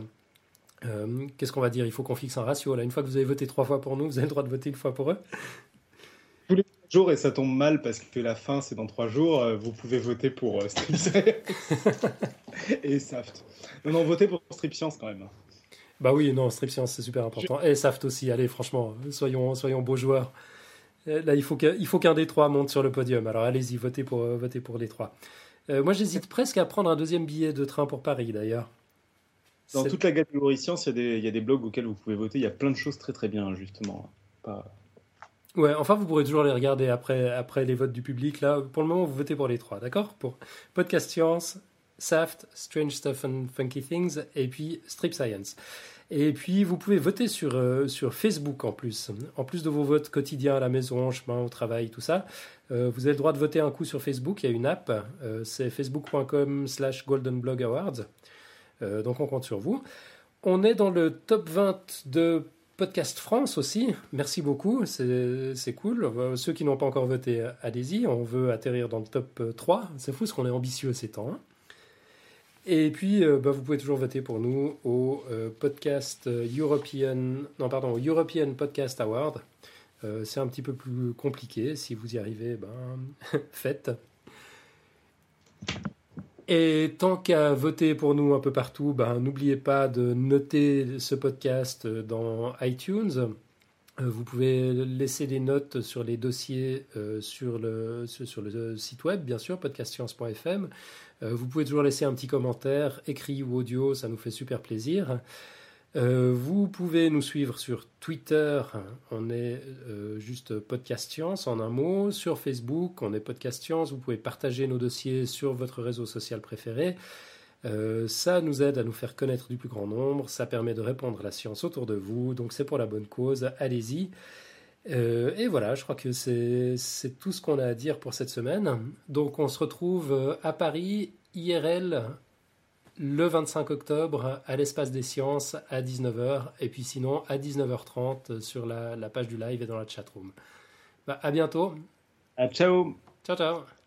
Qu'est-ce qu'on va dire? Il faut qu'on fixe un ratio. Là, une fois que vous avez voté trois fois pour nous, vous avez le droit de voter une fois pour eux. Tous les jours, et ça tombe mal parce que la fin, c'est dans trois jours, vous pouvez voter pour Strip Science et SAFT. Non, non, votez pour Strip Science quand même. Bah oui, non, Strip Science, c'est super important. Et SAFT aussi, allez, franchement, soyons, soyons beaux joueurs. Euh, là, il faut qu'un des trois monte sur le podium. Alors allez-y, votez pour, euh, pour les trois. Euh, moi, j'hésite presque à prendre un deuxième billet de train pour Paris, d'ailleurs. Dans toute la catégorie science, il y, a des blogs auxquels vous pouvez voter. Il y a plein de choses très très bien, justement. Ouais, enfin, vous pourrez toujours les regarder après, après les votes du public. Là, pour le moment, vous votez pour les trois, d'accord? Pour Podcast Science, Saft, Strange Stuff and Funky Things, et puis Strip Science. Et puis, vous pouvez voter sur, euh, sur Facebook en plus. En plus de vos votes quotidiens à la maison, chemin, au travail, tout ça, euh, vous avez le droit de voter un coup sur Facebook. Il y a une app, euh, c'est facebook.com slash goldenblog awards. donc, on compte sur vous. On est dans le top 20 de Podcast France aussi. Merci beaucoup, c'est cool. Ceux qui n'ont pas encore voté, allez-y. On veut atterrir dans le top 3. C'est fou ce qu'on est ambitieux ces temps. Hein. Et puis, euh, bah, vous pouvez toujours voter pour nous au euh, podcast euh, European, non pardon, European Podcast Award. c'est un petit peu plus compliqué. Si vous y arrivez, ben, faites. Et tant qu'à voter pour nous un peu partout, ben, n'oubliez pas de noter ce podcast dans iTunes. Vous pouvez laisser des notes sur les dossiers sur, le, sur le site web, bien sûr, podcastscience.fm. Euh, vous pouvez toujours laisser un petit commentaire, écrit ou audio, ça nous fait super plaisir. Euh, vous pouvez nous suivre sur Twitter, on est euh, juste Podcast Science en un mot. Sur Facebook, on est Podcast Science. Vous pouvez partager nos dossiers sur votre réseau social préféré. Ça nous aide à nous faire connaître du plus grand nombre, ça permet de répondre à la science autour de vous, donc c'est pour la bonne cause, allez-y. Euh, et voilà, je crois que c'est tout ce qu'on a à dire pour cette semaine. Donc on se retrouve euh, à Paris, IRL, le 25 octobre, à l'espace des sciences, à 19h, et puis sinon à 19h30 sur la, page du live et dans la chatroom. Bah, à bientôt. À ciao. Ciao, ciao.